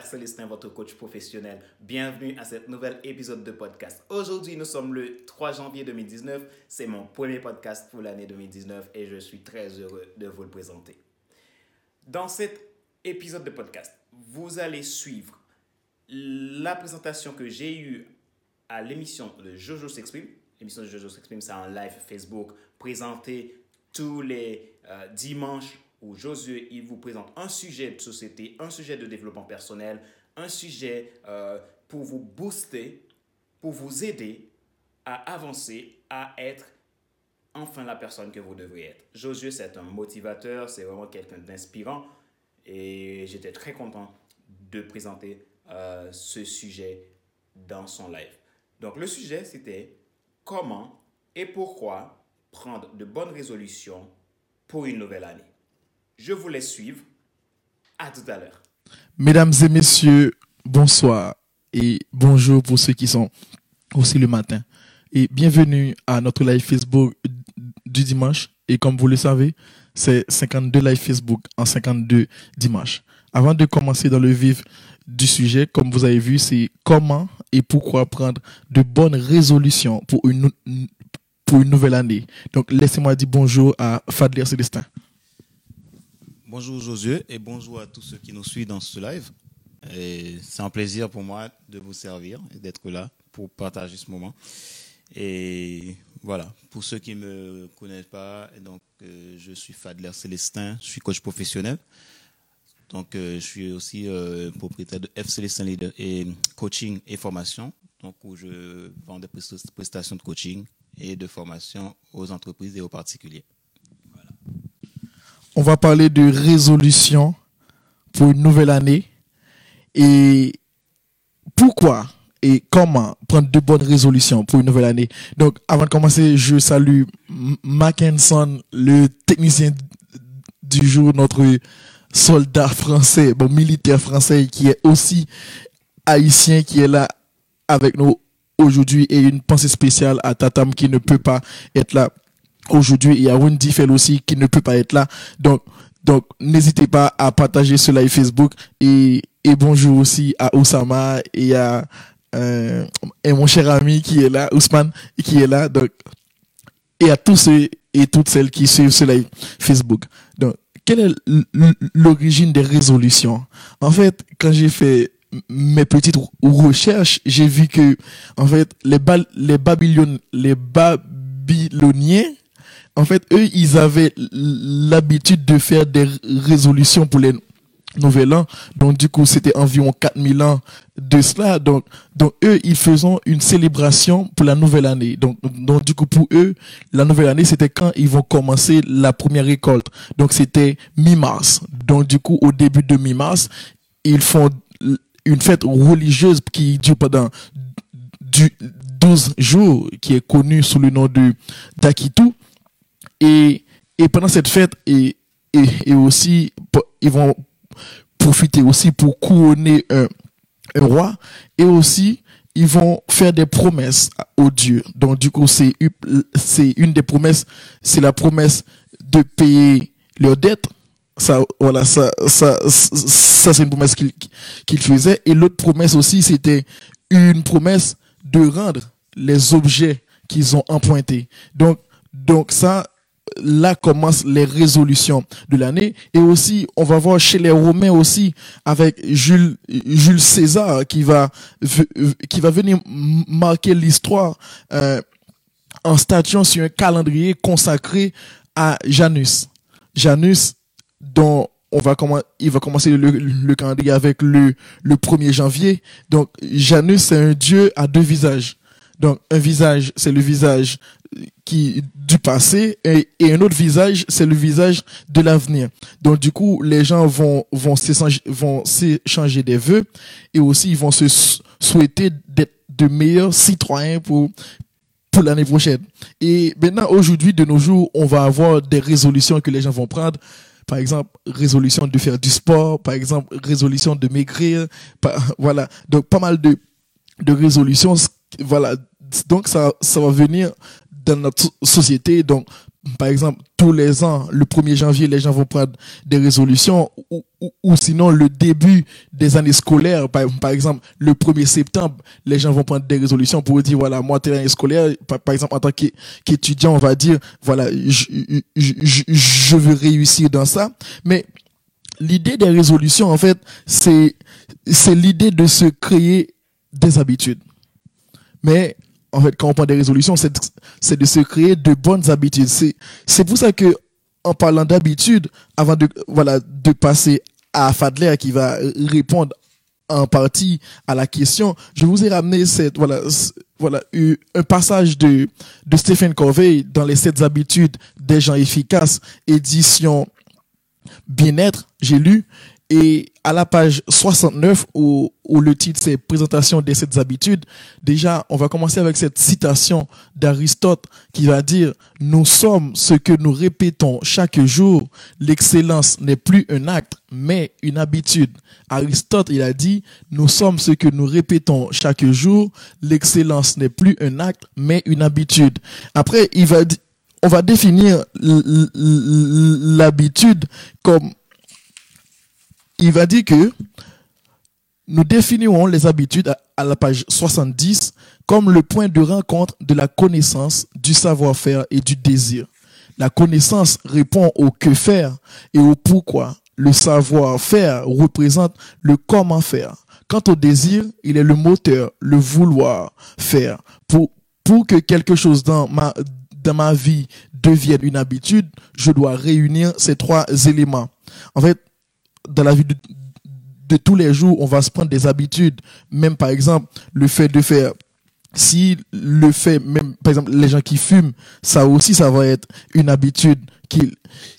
Célestin, votre coach professionnel. Bienvenue à cet nouvel épisode de podcast. Aujourd'hui, nous sommes le 3 janvier 2019. C'est mon premier podcast pour l'année 2019 et je suis très heureux de vous le présenter. Dans cet épisode de podcast, vous allez suivre la présentation que j'ai eue à l'émission de Jojo s'exprime. L'émission de Jojo s'exprime, c'est un live Facebook présenté tous les euh, dimanches où Josué il vous présente un sujet de société, un sujet de développement personnel, un sujet euh, pour vous booster, pour vous aider à avancer, à être enfin la personne que vous devriez être. Josué, c'est un motivateur, c'est vraiment quelqu'un d'inspirant et j'étais très content de présenter euh, ce sujet dans son live. Donc le sujet, c'était comment et pourquoi prendre de bonnes résolutions pour une nouvelle année. Je vous laisse suivre. À tout à l'heure. Mesdames et messieurs, bonsoir et bonjour pour ceux qui sont aussi le matin. Et bienvenue à notre live Facebook du dimanche. Et comme vous le savez, c'est 52 live Facebook en 52 dimanches. Avant de commencer dans le vif du sujet, comme vous avez vu, c'est comment et pourquoi prendre de bonnes résolutions pour une, pour une nouvelle année. Donc, laissez-moi dire bonjour à Fadler Célestin. Bonjour Josué et bonjour à tous ceux qui nous suivent dans ce live. C'est un plaisir pour moi de vous servir et d'être là pour partager ce moment. Et voilà, pour ceux qui ne me connaissent pas, donc, euh, je suis Fadler Célestin, je suis coach professionnel. Donc, euh, je suis aussi euh, propriétaire de F Leader et coaching et formation, donc où je vends des prestations de coaching et de formation aux entreprises et aux particuliers on va parler de résolution pour une nouvelle année et pourquoi et comment prendre de bonnes résolutions pour une nouvelle année? Donc, avant de commencer, je salue Mackinson, le technicien du jour, notre soldat français, bon, militaire français qui est aussi haïtien, qui est là avec nous aujourd'hui et une pensée spéciale à Tatam qui ne peut pas être là aujourd'hui. Il y a Wendy Fell aussi qui ne peut pas être là. Donc, donc n'hésitez pas à partager ce live Facebook et, et bonjour aussi à Oussama et à euh, et mon cher ami qui est là, Ousmane, qui est là. Donc, et à tous ceux et toutes celles qui suivent ce live Facebook. Donc, quelle est l'origine des résolutions? En fait, quand j'ai fait mes petites recherches, j'ai vu que en fait les, les Babyloniens, les Babyloniens en fait, eux, ils avaient l'habitude de faire des résolutions pour les Nouvel An. Donc, du coup, c'était environ 4000 ans de cela. Donc, donc, eux, ils faisaient une célébration pour la nouvelle année. Donc, donc, du coup, pour eux, la nouvelle année, c'était quand ils vont commencer la première récolte. Donc, c'était mi-mars. Donc, du coup, au début de mi-mars, ils font une fête religieuse qui dure pendant du 12 jours, qui est connue sous le nom de d'Akitu. Et, et pendant cette fête, et, et, et aussi, ils vont profiter aussi pour couronner un, roi. Et aussi, ils vont faire des promesses au Dieu. Donc, du coup, c'est, une des promesses, c'est la promesse de payer leurs dettes. Ça, voilà, ça, ça, ça, c'est une promesse qu'il, qu'il faisait. Et l'autre promesse aussi, c'était une promesse de rendre les objets qu'ils ont empruntés. Donc, donc ça, là commencent les résolutions de l'année. Et aussi, on va voir chez les Romains aussi, avec Jules, César qui va, venir marquer l'histoire euh, en statuant sur un calendrier consacré à Janus. Janus, dont on va il va commencer le, le calendrier avec le, le 1er janvier. Donc, Janus, c'est un dieu à deux visages. Donc, un visage, c'est le visage qui du passé et, un autre visage c'est le visage de l'avenir donc du coup les gens vont vont vont s'échanger des vœux et aussi ils vont se souhaiter d'être de meilleurs citoyens pour pour l'année prochaine et maintenant aujourd'hui de nos jours on va avoir des résolutions que les gens vont prendre par exemple, résolution de faire du sport, par exemple, résolution de maigrir, voilà. Donc, pas mal de, de résolutions, voilà. Donc, ça, ça va venir dans notre société. Donc, par exemple, tous les ans, le 1er janvier, les gens vont prendre des résolutions ou, ou, ou sinon le début des années scolaires, par, par, exemple, le 1er septembre, les gens vont prendre des résolutions pour dire, voilà, moi, telle année scolaire, par, par, exemple, en tant qu'étudiant, on va dire, voilà, je, je, je, je veux réussir dans ça. Mais l'idée des résolutions, en fait, c'est, c'est l'idée de se créer des habitudes. Mais en fait, quand on prend des résolutions, c'est, de se créer de bonnes habitudes. C'est, c'est pour ça que, en parlant d'habitude, avant de, voilà, de passer à Fadler qui va répondre en partie à la question, je vous ai ramené cette, voilà, voilà, un passage de, de Stephen Covey dans les sept habitudes des gens efficaces, édition bien-être, j'ai lu, et à la page 69, où, où le titre c'est Présentation des sept habitudes, déjà, on va commencer avec cette citation d'Aristote qui va dire, nous sommes ce que nous répétons chaque jour. L'excellence n'est plus un acte, mais une habitude. Aristote, il a dit, nous sommes ce que nous répétons chaque jour. L'excellence n'est plus un acte, mais une habitude. Après, il va, on va définir l'habitude comme il va dire que nous définirons les habitudes à la page 70 comme le point de rencontre de la connaissance, du savoir-faire et du désir. La connaissance répond au que faire et au pourquoi. Le savoir-faire représente le comment faire. Quant au désir, il est le moteur, le vouloir faire. Pour, pour que quelque chose dans ma, dans ma vie devienne une habitude, je dois réunir ces trois éléments. En fait, dans la vie de, tous les jours, on va se prendre des habitudes. Même par exemple, le fait de faire, si le fait, même par exemple, les gens qui fument, ça aussi, ça va être une habitude qu'ils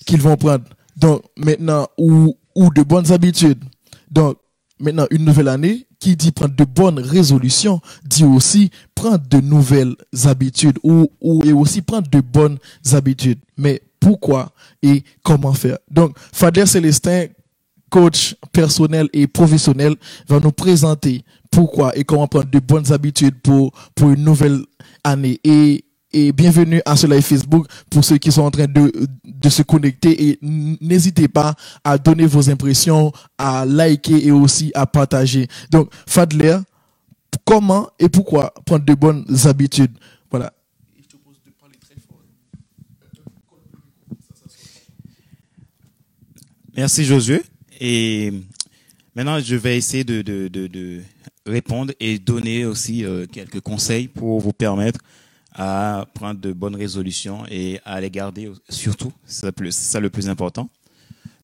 qu'ils vont prendre. Donc maintenant, ou, ou de bonnes habitudes. Donc maintenant, une nouvelle année, qui dit prendre de bonnes résolutions, dit aussi prendre de nouvelles habitudes ou, ou et aussi prendre de bonnes habitudes. Mais pourquoi et comment faire? Donc, Fader Célestin, coach personnel et professionnel, va nous présenter pourquoi et comment prendre de bonnes habitudes pour, une nouvelle année. Et, et bienvenue à ce live Facebook pour ceux qui sont en train de, de se connecter et n'hésitez pas à donner vos impressions, à liker et aussi à partager. Donc, Fadler, comment et pourquoi prendre de bonnes habitudes? Voilà. Merci Josué. Et maintenant, je vais essayer de, de, de, de répondre et donner aussi euh, quelques conseils pour vous permettre à prendre de bonnes résolutions et à les garder surtout. C'est ça le plus important.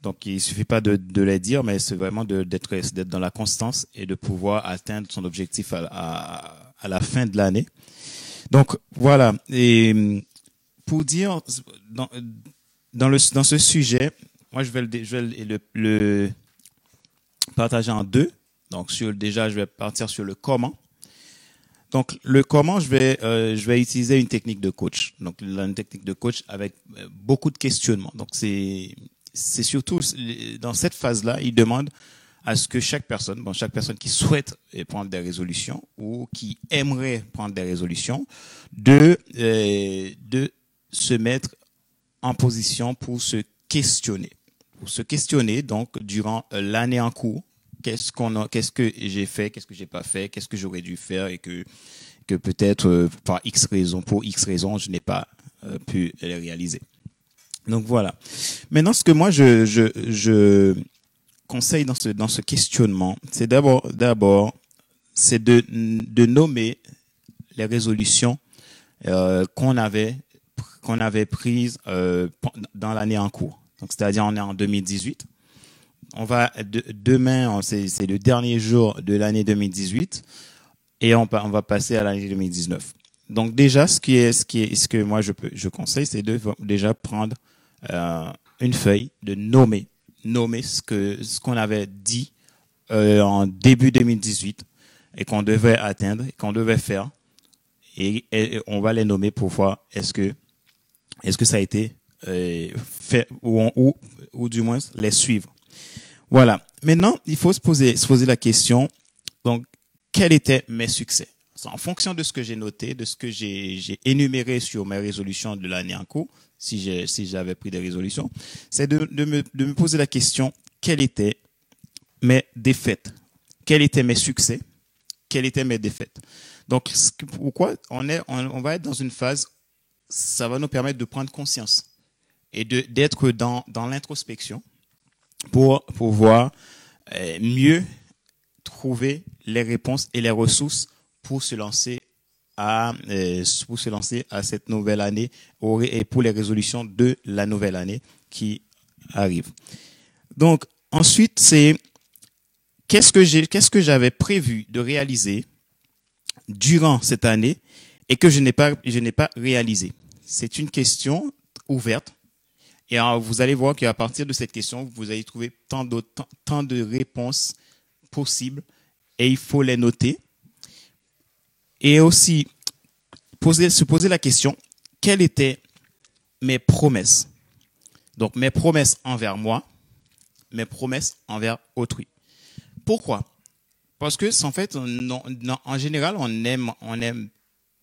Donc, il suffit pas de, de les dire, mais c'est vraiment d'être d'être dans la constance et de pouvoir atteindre son objectif à, à, à la fin de l'année. Donc, voilà. Et pour dire, dans, dans, le, dans ce sujet, moi, je vais le, je vais le, le partager en deux. Donc, sur, déjà, je vais partir sur le comment. Donc, le comment, je vais, euh, je vais utiliser une technique de coach. Donc, une technique de coach avec euh, beaucoup de questionnements. Donc, c'est, c'est surtout dans cette phase-là, il demande à ce que chaque personne, bon, chaque personne qui souhaite prendre des résolutions ou qui aimerait prendre des résolutions, de, euh, de se mettre en position pour se questionner. Se questionner, donc, durant l'année en cours, qu'est-ce qu'on qu'est-ce que j'ai fait, qu'est-ce que j'ai pas fait, qu'est-ce que j'aurais dû faire et que que peut-être euh, par X raison, pour X raison, je n'ai pas euh, pu les réaliser. Donc voilà. Maintenant, ce que moi je je, je conseille dans ce dans ce questionnement, c'est d'abord d'abord c'est de de nommer les résolutions euh, qu'on avait qu'on avait prises euh, dans l'année en cours. Donc c'est-à-dire on est en 2018 on va de, demain, c'est le dernier jour de l'année 2018 et on, on va passer à l'année 2019. Donc déjà, ce qui est, ce qui est, ce que moi je peux, je conseille, c'est de déjà prendre euh, une feuille, de nommer, nommer ce que ce qu'on avait dit euh, en début 2018 et qu'on devait atteindre, qu'on devait faire, et, et, on va les nommer pour voir est-ce que est-ce que ça a été euh, fait ou, ou ou du moins les suivre. Voilà. Maintenant, il faut se poser, se poser la question. Donc, quels étaient mes succès? En fonction de ce que j'ai noté, de ce que j'ai énuméré sur mes résolutions de l'année en cours, si si j'avais pris des résolutions, c'est de, de, me, de me poser la question quelles étaient mes défaites, quels étaient mes succès, quelles étaient mes défaites? Donc, pourquoi on est, on, va être dans une phase, ça va nous permettre de prendre conscience et d'être dans dans l'introspection pour pouvoir euh, mieux trouver les réponses et les ressources pour se lancer à euh, pour se lancer à cette nouvelle année et pour les résolutions de la nouvelle année qui arrive. Donc ensuite c'est qu'est-ce que j'ai qu'est-ce que j'avais prévu de réaliser durant cette année et que je n'ai pas je n'ai pas réalisé? C'est une question ouverte et vous allez voir qu'à partir de cette question, vous allez trouver tant, de réponses possibles et il faut les noter. Et aussi, se poser la question, quelles étaient mes promesses? Donc, mes promesses envers moi, mes promesses envers autrui. Pourquoi? Parce que, en fait, en général, on aime,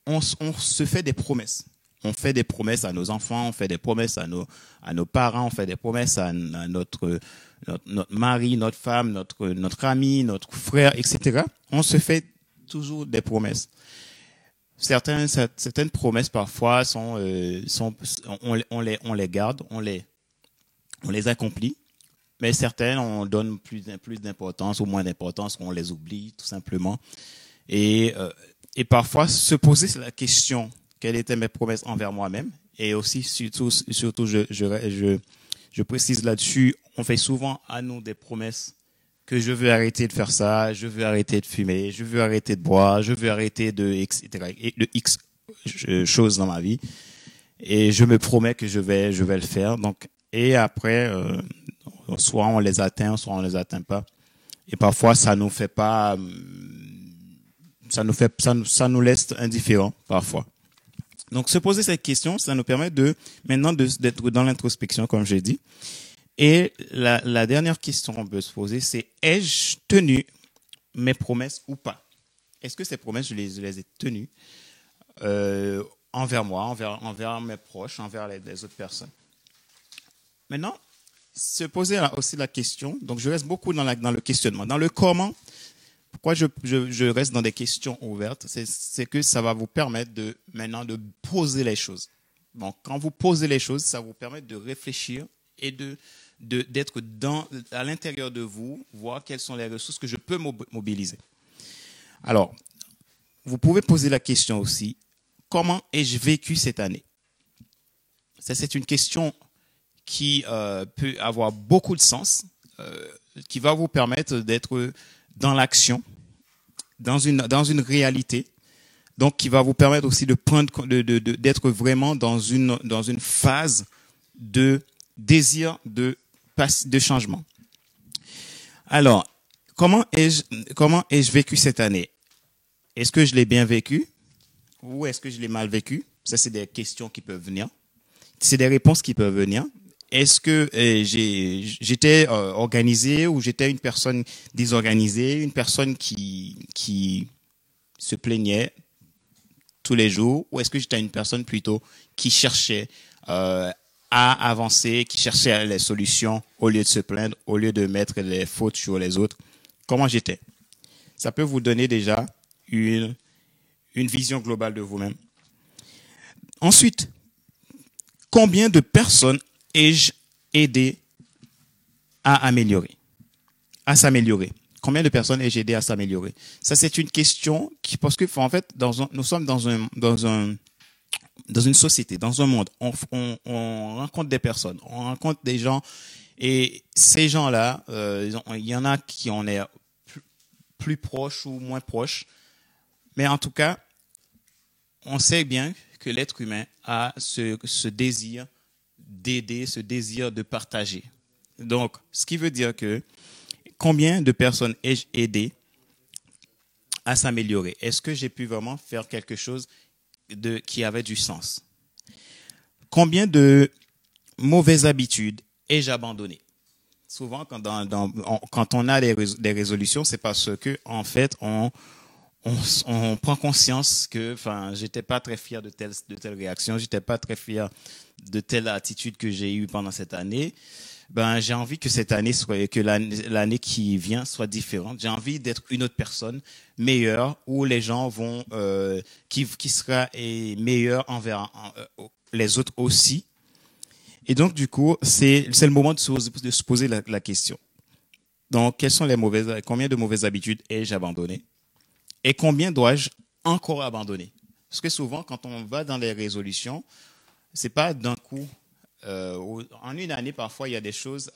on se fait des promesses on fait des promesses à nos enfants, on fait des promesses à nos, à nos parents, on fait des promesses à, notre, notre, mari, notre femme, notre, notre ami, notre frère, etc. On se fait toujours des promesses. Certaines, certaines promesses parfois sont, euh, sont on, on, les, on les garde, on les, on les accomplit, mais certaines on donne plus, plus d'importance ou moins d'importance, on les oublie tout simplement. Et, euh, et parfois se poser la question quelles étaient mes promesses envers moi-même. Et aussi, surtout, surtout je, je, je, précise là-dessus, on fait souvent à nous des promesses que je veux arrêter de faire ça, je veux arrêter de fumer, je veux arrêter de boire, je veux arrêter de etc. de X choses dans ma vie. Et je me promets que je vais, je vais le faire. Donc, et après, euh, soit on les atteint, soit on les atteint pas. Et parfois, ça nous fait pas, ça nous fait, ça, ça nous laisse indifférents parfois. Donc, se poser cette question, ça nous permet de maintenant d'être dans l'introspection, comme j'ai dit. Et la, dernière question qu'on peut se poser, c'est ai-je tenu mes promesses ou pas? Est-ce que ces promesses, je les, ai tenues euh, envers moi, envers, mes proches, envers les, autres personnes? Maintenant, se poser aussi la question, donc je reste beaucoup dans le questionnement. Dans le comment, pourquoi je, reste dans des questions ouvertes, c'est que ça va vous permettre de maintenant de poser les choses. Bon, quand vous posez les choses, ça vous permet de réfléchir et de d'être à l'intérieur de vous, voir quelles sont les ressources que je peux mobiliser. Alors, vous pouvez poser la question aussi comment ai-je vécu cette année? Ça, c'est une question qui euh, peut avoir beaucoup de sens, euh, qui va vous permettre d'être dans l'action, dans une, dans une réalité, donc qui va vous permettre aussi de prendre, de, de, d'être vraiment dans une, dans une phase de désir de, de changement. Alors, comment ai-je, comment ai-je vécu cette année? Est-ce que je l'ai bien vécu? Ou est-ce que je l'ai mal vécu? Ça, c'est des questions qui peuvent venir. C'est des réponses qui peuvent venir est-ce que euh, j'étais euh, organisé ou j'étais une personne désorganisée, une personne qui, qui se plaignait tous les jours, ou est-ce que j'étais une personne plutôt qui cherchait euh, à avancer, qui cherchait les solutions au lieu de se plaindre, au lieu de mettre les fautes sur les autres? Comment j'étais? Ça peut vous donner déjà une, une vision globale de vous-même. Ensuite, combien de personnes ai-je aidé à améliorer, à s'améliorer. Combien de personnes ai-je aidé à s'améliorer? Ça, c'est une question parce que, en fait, nous sommes dans un, dans un, dans une société, dans un monde, on, on, on rencontre des personnes, on rencontre des gens, et ces gens-là, euh, il y en a qui en est plus, plus proches ou moins proches, mais en tout cas, on sait bien que l'être humain a ce désir d'aider, ce désir de partager. Donc, ce qui veut dire que combien de personnes ai-je aidé à s'améliorer? Est-ce que j'ai pu vraiment faire quelque chose de, qui avait du sens? Combien de mauvaises habitudes ai-je abandonné Souvent, quand, on, quand on a des, des résolutions, c'est parce que en fait, on, on, prend conscience que, enfin, j'étais pas très fier de telle, de telle réaction, j'étais pas très fier de telle attitude que j'ai eue pendant cette année. Ben, j'ai envie que cette année soit, que l'année qui vient soit différente. J'ai envie d'être une autre personne meilleure où les gens vont, euh, qui, qui sera meilleur envers euh, les autres aussi. Et donc, du coup, c'est, c'est le moment de se, poser la, la question. Donc, quelles sont les mauvaises, combien de mauvaises habitudes ai-je abandonnées? Et combien dois-je encore abandonner? Parce que souvent, quand on va dans les résolutions, c'est pas d'un coup. Euh, en une année, parfois, il y a des choses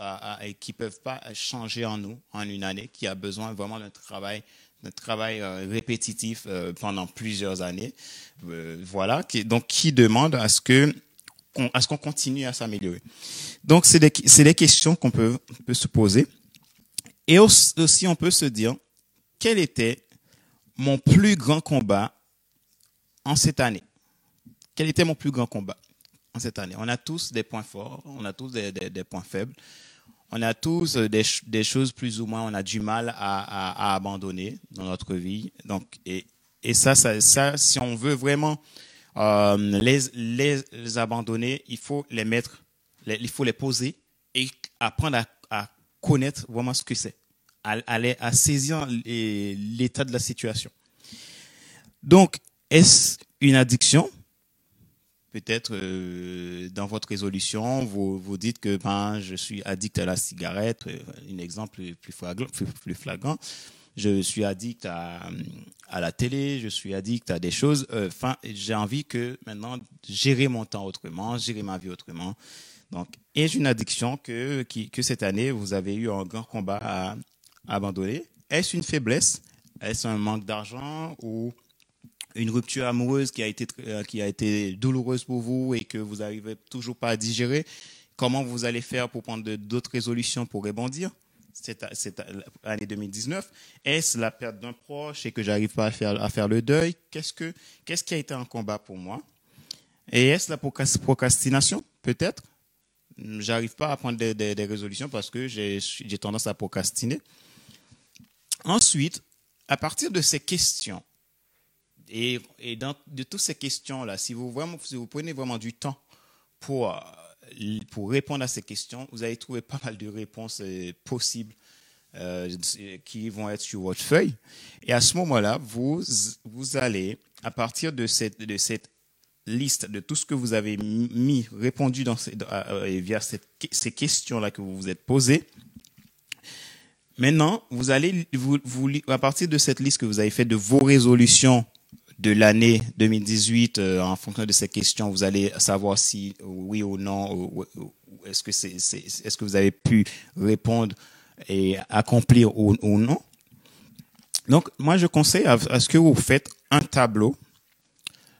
qui peuvent pas changer en nous en une année, qui a besoin vraiment d'un travail, d'un travail euh, répétitif euh, pendant plusieurs années. voilà. Qui, donc, qui demande à ce que à ce qu'on continue à s'améliorer. Donc, c'est des, questions qu'on peut, se poser. Et aussi, on peut se dire, quel était mon plus grand combat en cette année? Quel était mon plus grand combat? Cette année On a tous des points forts, on a tous des, points faibles, on a tous des, choses plus ou moins, on a du mal à, abandonner dans notre vie. Donc, et, ça, ça, si on veut vraiment euh, les, abandonner, il faut les mettre, il faut les poser et apprendre à, à connaître vraiment ce que c'est à, saisir l'état de la situation. Donc, est-ce une addiction? Peut-être euh, dans votre résolution, vous, vous dites que ben, je suis addict à la cigarette, euh, un exemple plus flagrant. Je suis addict à, à, la télé, je suis addict à des choses. Euh, enfin, j'ai envie que maintenant gérer mon temps autrement, gérer ma vie autrement. Donc, est-ce une addiction que, que cette année vous avez eu un grand combat à, abandonné. Est-ce une faiblesse? Est-ce un manque d'argent ou une rupture amoureuse qui a été euh, qui a été douloureuse pour vous et que vous n'arrivez toujours pas à digérer Comment vous allez faire pour prendre d'autres résolutions pour rebondir cette, cette année 2019 Est-ce la perte d'un proche et que j'arrive pas à faire à faire le deuil? Qu'est-ce que qu'est-ce qui a été un combat pour moi? Et est-ce la procrastination? Peut-être. J'arrive pas à prendre des, des résolutions parce que j'ai tendance à procrastiner. Ensuite, à partir de ces questions, et, et dans, de toutes ces questions-là, si vous, vraiment, si vous prenez vraiment du temps pour, euh, pour répondre à ces questions, vous allez trouver pas mal de réponses euh, possibles euh, qui vont être sur votre feuille. Et à ce moment-là, vous, vous allez, à partir de cette, de cette liste de tout ce que vous avez mis, répondu dans ces, via cette, ces questions-là que vous vous êtes posées, Maintenant, vous allez, vous, vous, à partir de cette liste que vous avez faite de vos résolutions de l'année 2018, euh, en fonction de ces questions, vous allez savoir si oui ou non, est-ce que c'est, est-ce que vous avez pu répondre et accomplir ou, non. Donc, moi, je conseille à, ce que vous faites un tableau.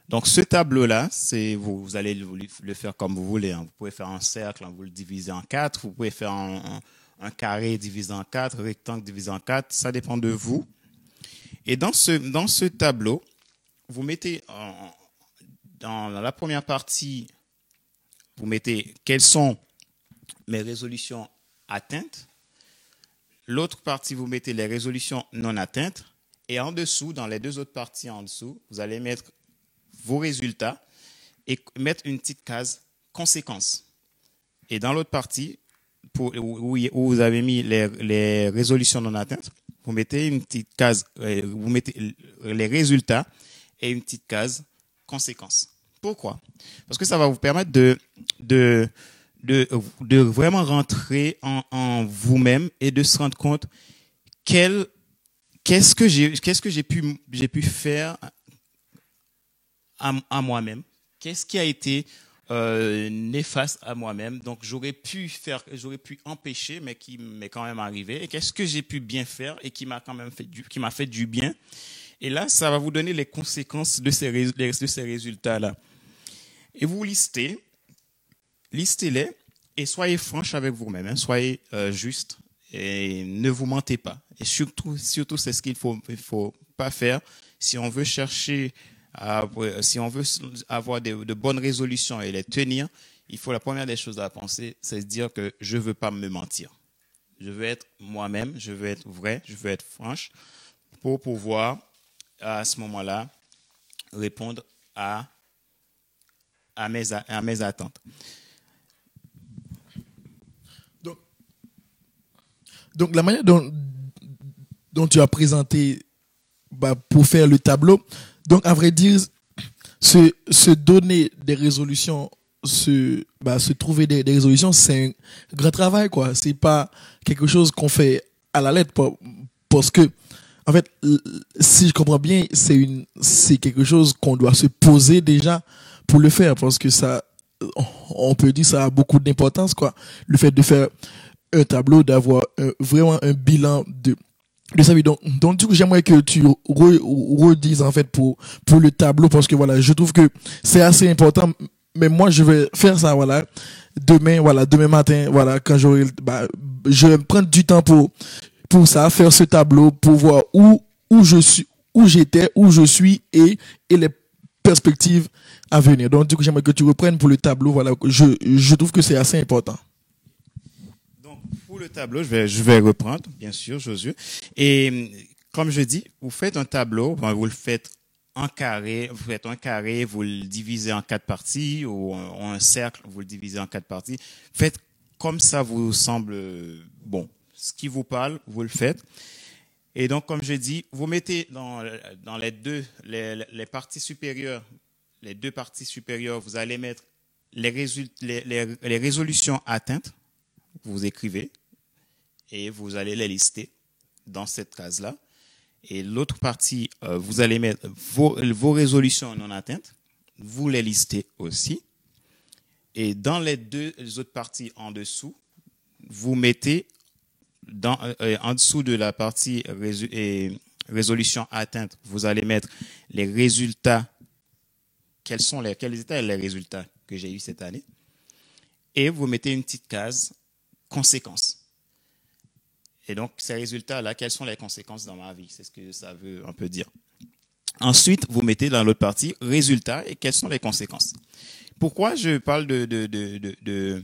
Donc, ce tableau-là, c'est vous, vous allez le, faire comme vous voulez. Hein. Vous pouvez faire un cercle, hein, vous le divisez en quatre. Vous pouvez faire un carré divisé en quatre, rectangle divisé en quatre, ça dépend de vous. Et dans ce, dans ce tableau, vous mettez dans la première partie, vous mettez quelles sont mes résolutions atteintes. L'autre partie, vous mettez les résolutions non atteintes. Et en dessous, dans les deux autres parties en dessous, vous allez mettre vos résultats et mettre une petite case conséquences. Et dans l'autre partie, où, vous avez mis les, les, résolutions non atteintes, vous mettez une petite case, euh, vous mettez les résultats et une petite case conséquences. Pourquoi? Parce que ça va vous permettre de, de, de, vraiment rentrer en, en vous-même et de se rendre compte quel, qu'est-ce que j'ai, qu'est-ce que j'ai pu, j'ai pu faire à, à moi-même? Qu'est-ce qui a été euh, néfaste à moi-même? Donc j'aurais pu faire, j'aurais pu empêcher, mais qui m'est quand même arrivé. Et qu'est-ce que j'ai pu bien faire et qui m'a quand même fait du, qui m'a fait du bien? Et là, ça va vous donner les conséquences de ces, de ces résultats-là. Et vous listez, listez-les et soyez franche avec vous-même. Hein. soyez euh, juste et ne vous mentez pas. Et surtout, surtout, c'est ce qu'il faut, faut pas faire si on veut chercher si on veut avoir de, bonnes résolutions et les tenir, il faut la première des choses à penser, c'est se dire que je ne veux pas me mentir. Je veux être moi-même, je veux être vrai, je veux être franche pour pouvoir à ce moment-là répondre à, à, mes, à mes attentes. Donc, la manière dont, tu as présenté bah, pour faire le tableau, donc à vrai dire, se, se donner des résolutions, se, bah, se trouver des, des résolutions, c'est un grand travail, quoi. C'est pas quelque chose qu'on fait à la lettre, parce que, en fait, si je comprends bien, c'est une, c'est quelque chose qu'on doit se poser déjà pour le faire, parce que ça, on peut dire ça a beaucoup d'importance, quoi. Le fait de faire un tableau, d'avoir vraiment un bilan de, de sa vie. Donc, donc du coup, j'aimerais que tu re- redises, en fait, pour, pour le tableau, parce que voilà, je trouve que c'est assez important. Mais moi, je vais faire ça, voilà. Demain, voilà, demain matin, voilà, quand j'aurai, bah, je vais prendre du temps pour, pour ça, faire ce tableau, pour voir où, où je suis, où j'étais, où je suis et, et les perspectives à venir. Donc, du coup, j'aimerais que tu reprennes pour le tableau, voilà. Je, je trouve que c'est assez important. Donc, pour le tableau, je vais, je vais reprendre, bien sûr, Josué. Et comme je dis, vous faites un tableau, ben, vous le faites en carré, vous faites un carré, vous le divisez en quatre parties, ou un, cercle, vous le divisez en quatre parties. Faites comme ça vous semble bon. Ce qui vous parle, vous le faites. Et donc, comme je dis, vous mettez dans, dans les deux, les, parties supérieures, les deux parties supérieures, vous allez mettre les, résolutions atteintes vous écrivez et vous allez les lister dans cette case-là. Et l'autre partie, euh, vous allez mettre vos résolutions non atteintes, vous les listez aussi. Et dans les deux autres parties en dessous, vous mettez euh, en dessous de la partie résolution atteinte, vous allez mettre les résultats. Quels sont les, étaient les résultats que j'ai eu cette année? Et vous mettez une petite case conséquences. Et donc, ces résultats-là, quelles sont les conséquences dans ma vie? C'est ce que ça veut un peu dire. Ensuite, vous mettez dans l'autre partie résultats et quelles sont les conséquences. Pourquoi je parle de, de, de, de,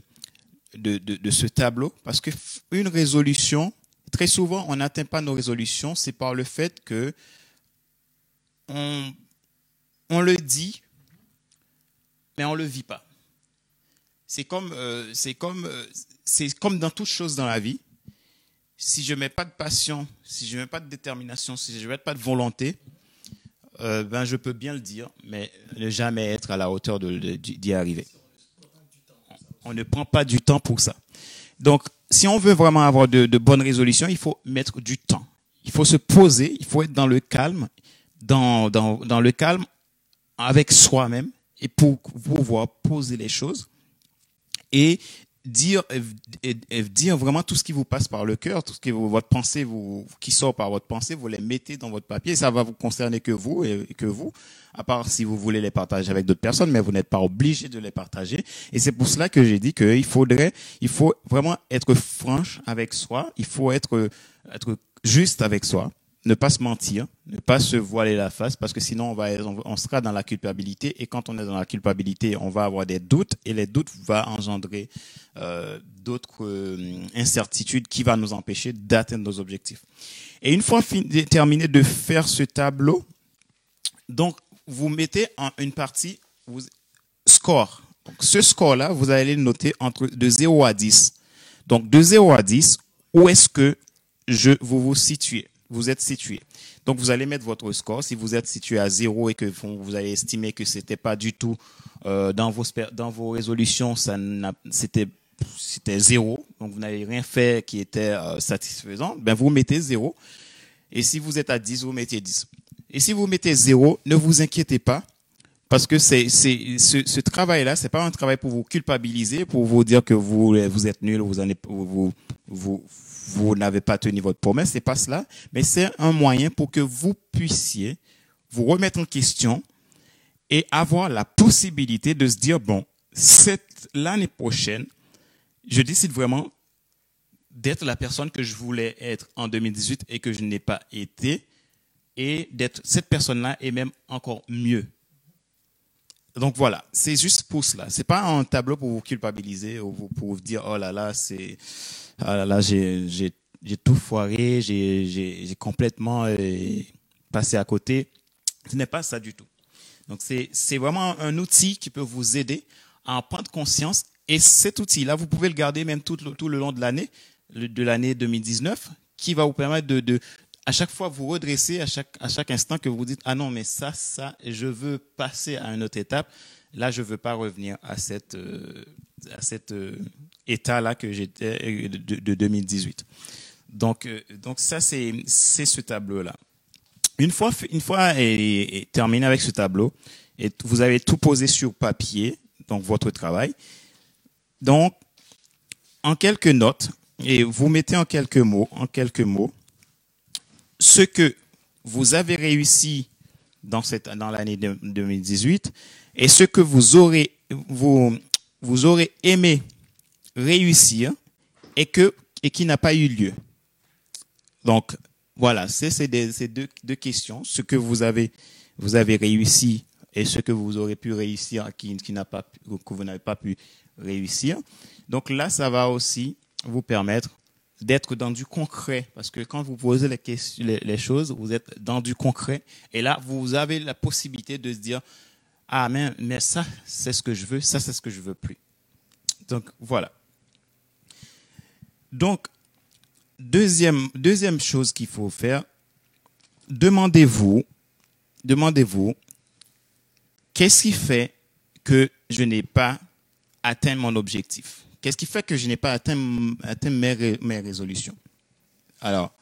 de, ce tableau Parce que une résolution, très souvent, on n'atteint pas nos résolutions, c'est par le fait que on, le dit, mais on le vit pas. C'est comme, euh, c'est comme, euh, c'est comme dans toute chose dans la vie. Si je mets pas de passion, si je mets pas de détermination, si je mets pas de volonté, euh, ben je peux bien le dire, mais ne jamais être à la hauteur d'y arriver. On ne prend pas du temps pour ça. Donc, si on veut vraiment avoir de, de bonnes résolutions, il faut mettre du temps. Il faut se poser, il faut être dans le calme, dans, dans, dans le calme avec soi-même et pour pouvoir poser les choses et dire et, et dire vraiment tout ce qui vous passe par le cœur, tout ce qui vous- votre pensée vous qui sort par votre pensée, vous les mettez dans votre papier. Ça va vous concerner que vous et, et que vous, à part si vous voulez les partager avec d'autres personnes, mais vous n'êtes pas obligé de les partager. Et c'est pour cela que j'ai dit qu'il faudrait, il faut vraiment être franche avec soi. Il faut être être juste avec soi ne pas se mentir, ne pas se voiler la face, parce que sinon on sera dans la culpabilité, et quand on est dans la culpabilité, on va avoir des doutes, et les doutes vont engendrer euh, d'autres euh, incertitudes qui vont nous empêcher d'atteindre nos objectifs. Et une fois terminé de faire ce tableau, donc vous mettez en une partie score. Ce score-là, vous allez le noter entre de 0 à 10. Donc de 0 à 10, où est-ce que je, vous vous situez? Vous êtes situé. Donc, vous allez mettre votre score. Si vous êtes situé à zéro et que vous, allez estimer que c'était pas du tout euh, dans vos dans vos résolutions, c'était c'était zéro. Donc, vous n'avez rien fait qui était euh, satisfaisant. Ben, vous mettez zéro. Et si vous êtes à 10, vous mettez 10. Et si vous mettez zéro, ne vous inquiétez pas. Parce que c'est, c'est, ce, travail-là, c'est pas un travail pour vous culpabiliser, pour vous dire que vous, vous êtes nul, vous, en vous, vous, vous, n'avez pas tenu votre promesse, c'est pas cela, mais c'est un moyen pour que vous puissiez vous remettre en question et avoir la possibilité de se dire, bon, cette, l'année prochaine, je décide vraiment d'être la personne que je voulais être en 2018 et que je n'ai pas été, et d'être cette personne-là et même encore mieux. Donc voilà, c'est juste pour cela. C'est pas un tableau pour vous culpabiliser ou pour vous dire oh là là c'est ah là là j'ai tout foiré, j'ai complètement euh, passé à côté. Ce n'est pas ça du tout. Donc c'est vraiment un outil qui peut vous aider à en prendre conscience. Et cet outil-là, vous pouvez le garder même tout tout le long de l'année, de l'année 2019, qui va vous permettre de, de, à chaque fois vous redresser, à chaque, à chaque instant que vous dites, ah non, mais ça, ça, je veux passer à une autre étape. Là, je veux pas revenir à cette, euh, à cet euh, état-là que j'étais euh, de, de, 2018. Donc, donc ça, c'est, ce tableau-là. Une fois, une fois terminé avec ce tableau, et vous avez tout posé sur papier, donc votre travail. Donc, en quelques notes, et vous mettez en quelques mots, en quelques mots, ce que vous avez réussi dans dans l'année 2018 et ce que vous aurez, vous, vous aurez aimé réussir et que, et qui n'a pas eu lieu. Donc, voilà, c'est ces deux, questions. Ce que vous avez, vous avez réussi et ce que vous aurez pu réussir qui, qui n'a pas, que vous n'avez pas pu réussir. Donc là, ça va aussi vous permettre d'être dans du concret. Parce que quand vous posez les, les, choses, vous êtes dans du concret. Et là, vous avez la possibilité de se dire, ah, mais, mais ça, c'est ce que je veux, ça, c'est ce que je veux plus. Donc, voilà. Donc, Deuxième, chose qu'il faut faire, demandez-vous, demandez-vous, qu'est-ce qui fait que je n'ai pas atteint mon objectif? Qu'est-ce qui fait que je n'ai pas atteint, atteint mes, mes résolutions? Alors,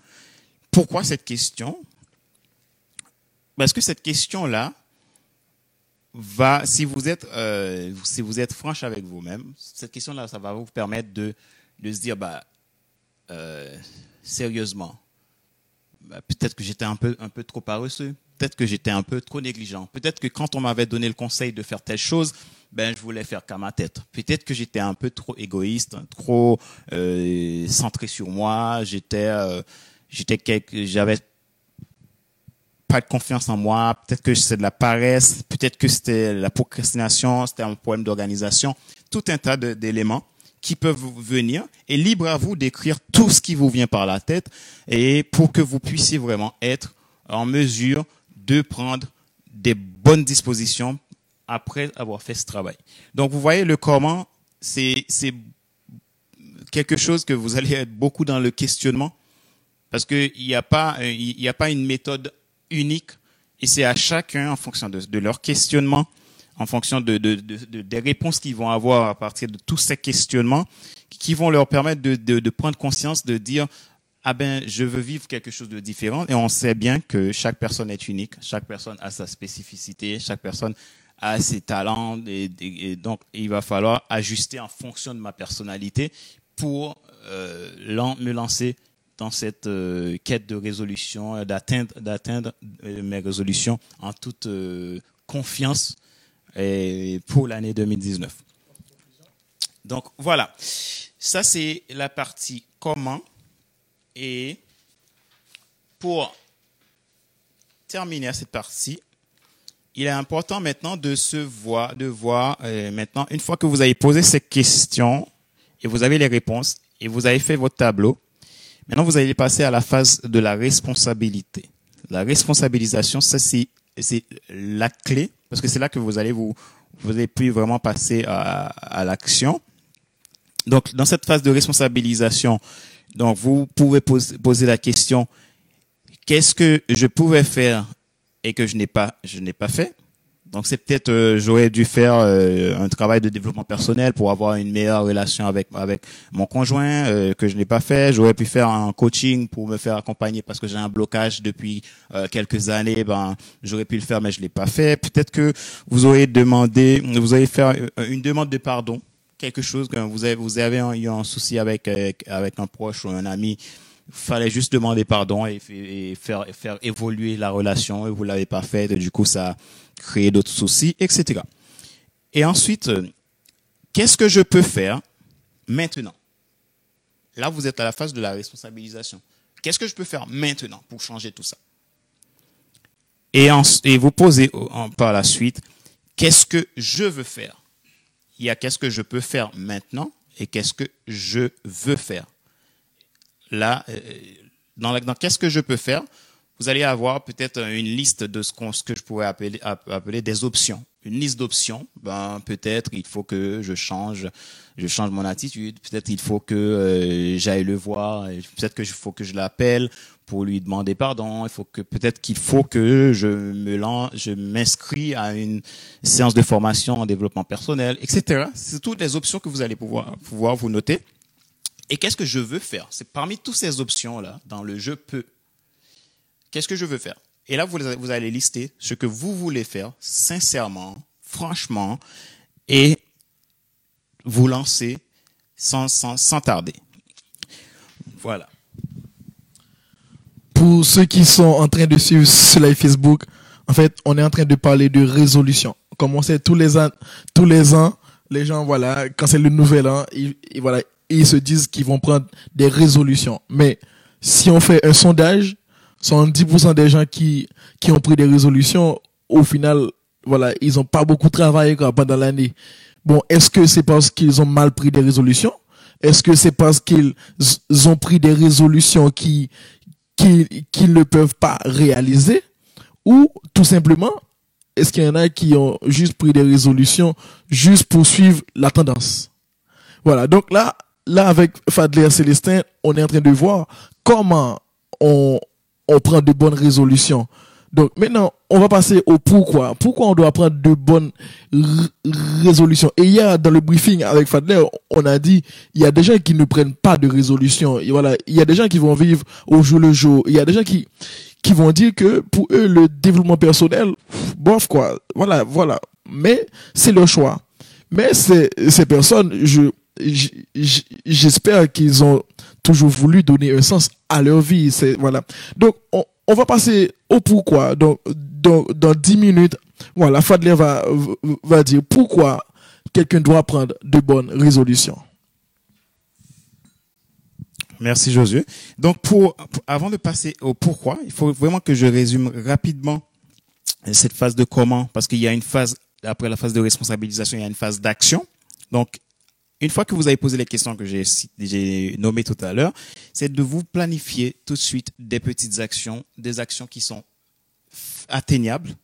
pourquoi cette question? Parce que cette question-là va, si vous êtes, euh, si vous êtes franche avec vous-même, cette question-là, ça va vous permettre de, de se dire, bah, euh, sérieusement, bah, peut-être que j'étais un peu, un peu trop paresseux, peut-être que j'étais un peu trop négligent, peut-être que quand on m'avait donné le conseil de faire telle chose, ben je voulais faire qu'à ma tête. Peut-être que j'étais un peu trop égoïste, trop euh, centré sur moi. J'étais, euh, j'étais quelque, j'avais pas de confiance en moi. Peut-être que c'est de la paresse. Peut-être que c'était la procrastination. C'était un problème d'organisation. Tout un tas d'éléments qui peuvent venir et libre à vous d'écrire tout ce qui vous vient par la tête et pour que vous puissiez vraiment être en mesure de prendre des bonnes dispositions après avoir fait ce travail. Donc vous voyez le comment, c'est quelque chose que vous allez être beaucoup dans le questionnement parce qu'il n'y a pas il n'y a pas une méthode unique et c'est à chacun en fonction de, de leur questionnement en fonction de, de, de, des réponses qu'ils vont avoir à partir de tous ces questionnements, qui vont leur permettre de, prendre conscience, de dire ah ben je veux vivre quelque chose de différent. Et on sait bien que chaque personne est unique, chaque personne a sa spécificité, chaque personne a ses talents, et, donc il va falloir ajuster en fonction de ma personnalité pour euh, me lancer dans cette euh, quête de résolution, d'atteindre euh, mes résolutions en toute confiance pour l'année 2019. Donc voilà, ça c'est la partie comment. Et pour terminer cette partie, il est important maintenant de se voir, de voir euh, maintenant, une fois que vous avez posé ces questions et vous avez les réponses et vous avez fait votre tableau, maintenant vous allez passer à la phase de la responsabilité. La responsabilisation, ça c'est c'est la clé parce que c'est là que vous allez vous vous allez plus vraiment passer à, à l'action. Donc dans cette phase de responsabilisation, donc vous pouvez poser, poser la question qu'est-ce que je pouvais faire et que je n'ai pas je n'ai pas fait? Donc c'est peut-être euh, j'aurais dû faire euh, un travail de développement personnel pour avoir une meilleure relation avec avec mon conjoint euh, que je n'ai pas fait. J'aurais pu faire un coaching pour me faire accompagner parce que j'ai un blocage depuis quelques années. Ben j'aurais pu le faire mais je l'ai pas fait. Peut-être que vous aurez demandé, vous allez faire une demande de pardon, quelque chose que vous avez vous avez eu un souci avec avec un proche ou un ami fallait juste demander pardon et, faire faire évoluer la relation et vous l'avez pas fait et du coup ça créer d'autres soucis, etc. Et ensuite, euh, qu'est-ce que je peux faire maintenant? Là, vous êtes à la phase de la responsabilisation. Qu'est-ce que je peux faire maintenant pour changer tout ça? Et, et vous posez par la suite, qu'est-ce que je veux faire? Il y a qu'est-ce que je peux faire maintenant et qu'est-ce que je veux faire? Là, euh, dans, dans qu'est-ce que je peux faire vous allez avoir peut-être une liste de ce, qu'on, ce que je pourrais appeler, appeler des options. Une liste d'options, ben peut-être il faut que je change, je change mon attitude. Peut-être il faut que euh, j'aille le voir. Peut-être que faut que je l'appelle pour lui demander pardon. Il faut que peut-être qu'il faut que je me lance, je m'inscris à une séance de formation en développement personnel, etc. C'est toutes les options que vous allez pouvoir pouvoir vous noter. Et qu'est-ce que je veux faire? C'est parmi toutes ces options là dans le je peux Qu'est-ce que je veux faire? Et là, vous, vous allez lister ce que vous voulez faire sincèrement, franchement, et vous lancer sans, sans, sans tarder. Voilà. Pour ceux qui sont en train de suivre ce live Facebook, en fait, on est en train de parler de résolution. Comme on sait, tous les ans, tous les ans, les gens, voilà, quand c'est le nouvel an, ils, voilà, ils se disent qu'ils vont prendre des résolutions. Mais si on fait un sondage, 70% des gens qui, qui ont pris des résolutions, au final, voilà, ils n'ont pas beaucoup travaillé quoi, pendant l'année. Bon, est-ce que c'est parce qu'ils ont mal pris des résolutions? Est-ce que c'est parce qu'ils ont pris des résolutions qui qu'ils ne peuvent pas réaliser? Ou tout simplement, est-ce qu'il y en a qui ont juste pris des résolutions juste pour suivre la tendance? Voilà, donc là, là avec Fadler Célestin, on est en train de voir comment on, on prend de bonnes résolutions. Donc maintenant, on va passer au pourquoi. Pourquoi on doit prendre de bonnes résolutions? Et hier, dans le briefing avec Fadler, on a dit, il y a des gens qui ne prennent pas de résolution. Et voilà, il y a des gens qui vont vivre au jour le jour. Il y a des gens qui, qui vont dire que pour eux, le développement personnel, bof quoi. Voilà, voilà. Mais c'est leur choix. Mais ces, ces personnes, je, j'espère qu'ils ont toujours voulu donner un sens à leur vie. C'est, voilà. Donc, on, va passer au pourquoi. Donc, dans, dans 10 minutes, voilà, Fadler va, va dire pourquoi quelqu'un doit prendre de bonnes résolutions. Merci Josué. Donc pour, avant de passer au pourquoi, il faut vraiment que je résume rapidement cette phase de comment parce qu'il y a une phase après la phase de responsabilisation, il y a une phase d'action. Donc une fois que vous avez posé les questions que j'ai nommées tout à l'heure, c'est de vous planifier tout de suite des petites actions, des actions qui sont atteignables,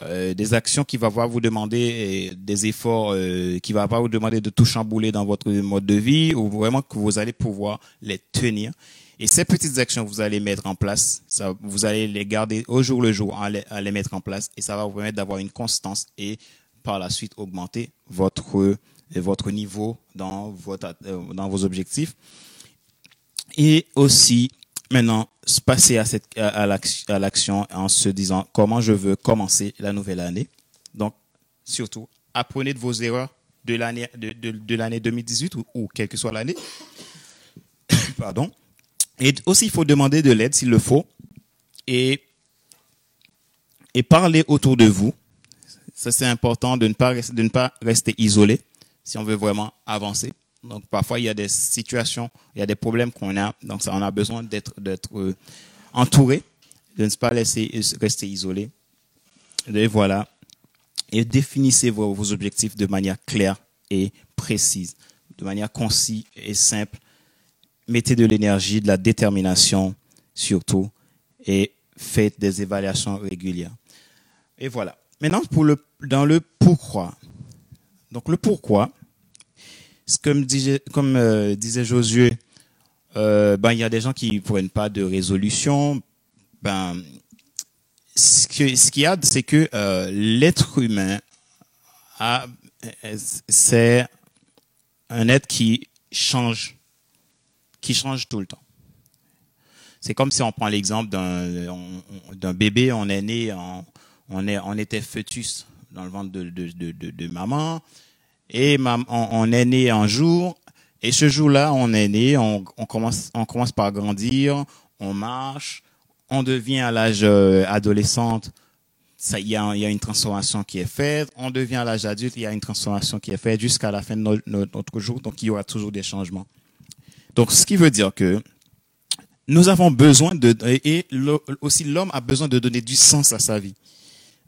euh, des actions qui vont vous demander des efforts, euh, qui va pas vous demander de tout chambouler dans votre mode de vie, ou vraiment que vous allez pouvoir les tenir. Et ces petites actions, vous allez mettre en place, ça, vous allez les garder au jour le jour, à à les mettre en place, et ça va vous permettre d'avoir une constance et par la suite augmenter votre votre niveau dans, votre, euh, dans vos objectifs. Et aussi, maintenant, se passer à, cette, à, l'action en se disant comment je veux commencer la nouvelle année. Donc, surtout, apprenez de vos erreurs de l'année de, de, de l'année 2018 ou, ou, quelle que soit l'année. Pardon. Et aussi, il faut demander de l'aide s'il le faut et, et parler autour de vous. Ça, c'est important de ne pas, de ne pas rester isolé si on veut vraiment avancer. Donc parfois il y a des situations, il y a des problèmes qu'on a, donc ça on a besoin d'être euh, entouré, de ne pas laisser rester isolé. Et voilà. Et définissez vos, vos objectifs de manière claire et précise, de manière concise et simple. Mettez de l'énergie, de la détermination surtout et faites des évaluations régulières. Et voilà. Maintenant pour le dans le pourquoi. Donc le pourquoi, comme euh, disait Josué, euh, ben il y a des gens qui prennent pas de résolution. Ben ce qu'il y a, c'est que euh, l'être humain c'est un être qui change, qui change tout le temps. C'est comme si on prend l'exemple d'un bébé, on est né, en, on est, on était fœtus dans le ventre de, maman. Et on, est né un jour. Et ce jour-là, on est né, on, commence, on commence par grandir, on marche, on devient à l'âge euh, adolescente. Il y, a, une transformation qui est faite. On devient à l'âge adulte, il y a une transformation qui est faite jusqu'à la fin de notre jour. Donc, il y aura toujours des changements. Donc, ce qui veut dire que nous avons besoin de, et aussi l'homme a besoin de donner du sens à sa vie.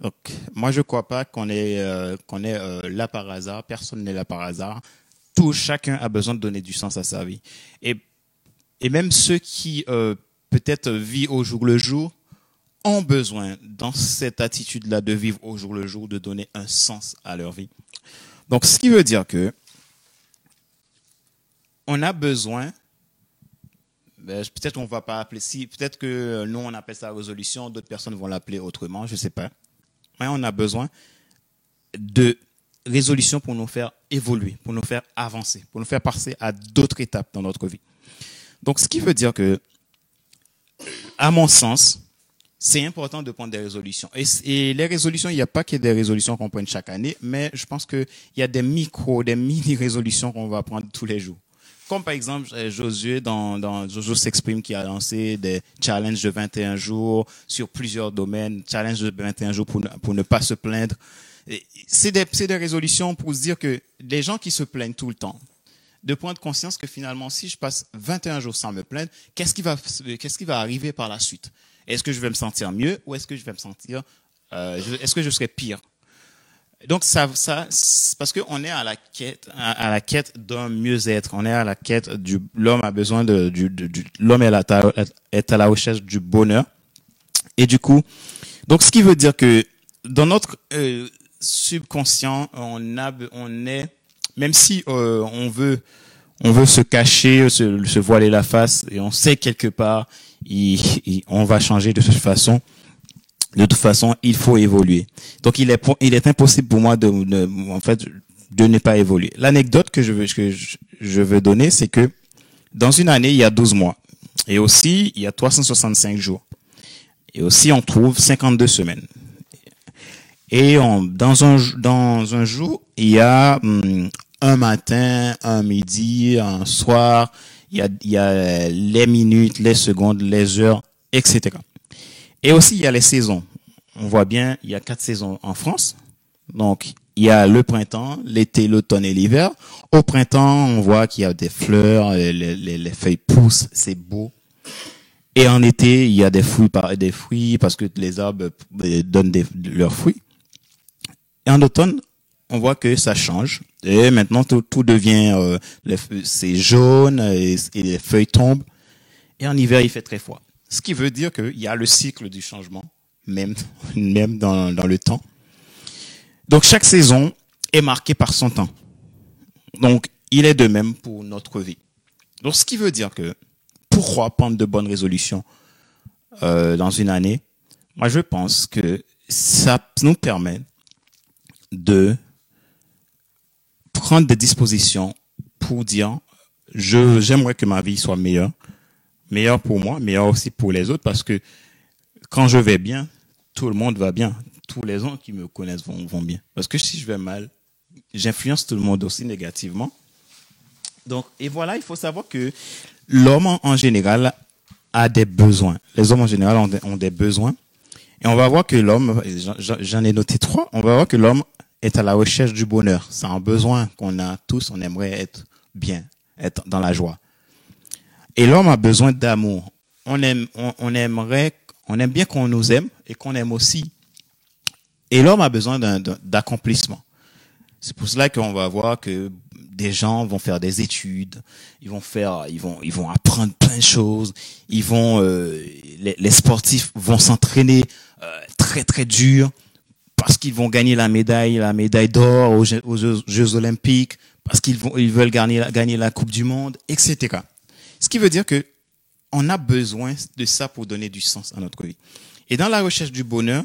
Donc, moi, je ne crois pas qu'on est, euh, qu'on est euh, là par hasard. Personne n'est là par hasard. Tout, chacun a besoin de donner du sens à sa vie. Et, et même ceux qui euh, peut-être vivent au jour le jour, ont besoin, dans cette attitude-là, de vivre au jour le jour, de donner un sens à leur vie. Donc, ce qui veut dire que on a besoin, ben, peut-être on va pas appeler si, peut-être que nous on appelle ça résolution, d'autres personnes vont l'appeler autrement, je sais pas. Mais on a besoin de résolution pour nous faire évoluer, pour nous faire avancer, pour nous faire passer à d'autres étapes dans notre vie. Donc, ce qui veut dire que, à mon sens, c'est important de prendre des résolutions. Et, les résolutions, il n'y a pas que des résolutions qu'on prenne chaque année, mais je pense qu'il y a des micros, des mini-résolutions qu'on va prendre tous les jours. Comme par exemple, euh, Josué, dans, dans Jojo s'exprime, qui a lancé des challenges de 21 jours sur plusieurs domaines, challenges de 21 jours pour, pour ne pas se plaindre. C'est des, des résolutions pour se dire que les gens qui se plaignent tout le temps, de prendre conscience que finalement, si je passe 21 jours sans me plaindre, qu'est-ce qui va, qui va arriver par la suite? Est-ce que je vais me sentir mieux ou est-ce que je vais me sentir, euh, est-ce que je serai pire? Donc ça, ça, parce qu'on est à la quête, à, la quête d'un mieux-être. On est à la quête du, l'homme a besoin de, du, du l'homme est, est à la recherche du bonheur. Et du coup, donc ce qui veut dire que dans notre euh, subconscient, on a, on est, même si euh, on veut, on veut se cacher, se, se, voiler la face, et on sait quelque part, il, on va changer de toute façon de toute façon, il faut évoluer. Donc, il est, impossible pour moi de, en fait, de ne pas évoluer. L'anecdote que je veux, que je veux donner, c'est que dans une année, il y a 12 mois. Et aussi, il y a 365 jours. Et aussi, on trouve 52 semaines. Et dans un, dans un jour, il y a hum, un matin, un midi, un soir, il y a les minutes, les secondes, les heures, etc. Et aussi, il y a les saisons. On voit bien, il y a quatre saisons en France. Donc, il y a le printemps, l'été, l'automne et l'hiver. Au printemps, on voit qu'il y a des fleurs, les, les, les feuilles poussent, c'est beau. Et en été, il y a des fruits, des fruits parce que les arbres euh, donnent leurs fruits. Et en automne, on voit que ça change. Et maintenant, tout, tout devient, euh, c'est jaune et les feuilles tombent. Et en hiver, il fait très froid. Ce qui veut dire qu'il y a le cycle du changement, même, même dans, dans le temps. Donc chaque saison est marquée par son temps. Donc il est de même pour notre vie. Donc ce qui veut dire que pourquoi prendre de bonnes résolutions euh, dans une année? Moi je pense que ça nous permet de prendre des dispositions pour dire je j'aimerais que ma vie soit meilleure meilleur pour moi, meilleur aussi pour les autres, parce que quand je vais bien, tout le monde va bien. Tous les gens qui me connaissent vont, vont bien. Parce que si je vais mal, j'influence tout le monde aussi négativement. Donc, et voilà, il faut savoir que l'homme en général a des besoins. Les hommes en général ont des, ont des besoins. Et on va voir que l'homme, j'en ai noté trois, on va voir que l'homme est à la recherche du bonheur. C'est un besoin qu'on a tous, on aimerait être bien, être dans la joie. Et l'homme a besoin d'amour. On aime, on, aimerait, on aime bien qu'on nous aime et qu'on aime aussi. Et l'homme a besoin d'accomplissement. C'est pour cela qu'on va voir que des gens vont faire des études, ils vont faire, ils vont, ils vont apprendre plein de choses, ils vont, euh, les, sportifs vont s'entraîner euh, très très dur parce qu'ils vont gagner la médaille, la médaille d'or aux, Jeux, Olympiques, parce qu'ils vont, ils veulent gagner, gagner la Coupe du Monde, etc. Ce qui veut dire que on a besoin de ça pour donner du sens à notre vie. Et dans la recherche du bonheur,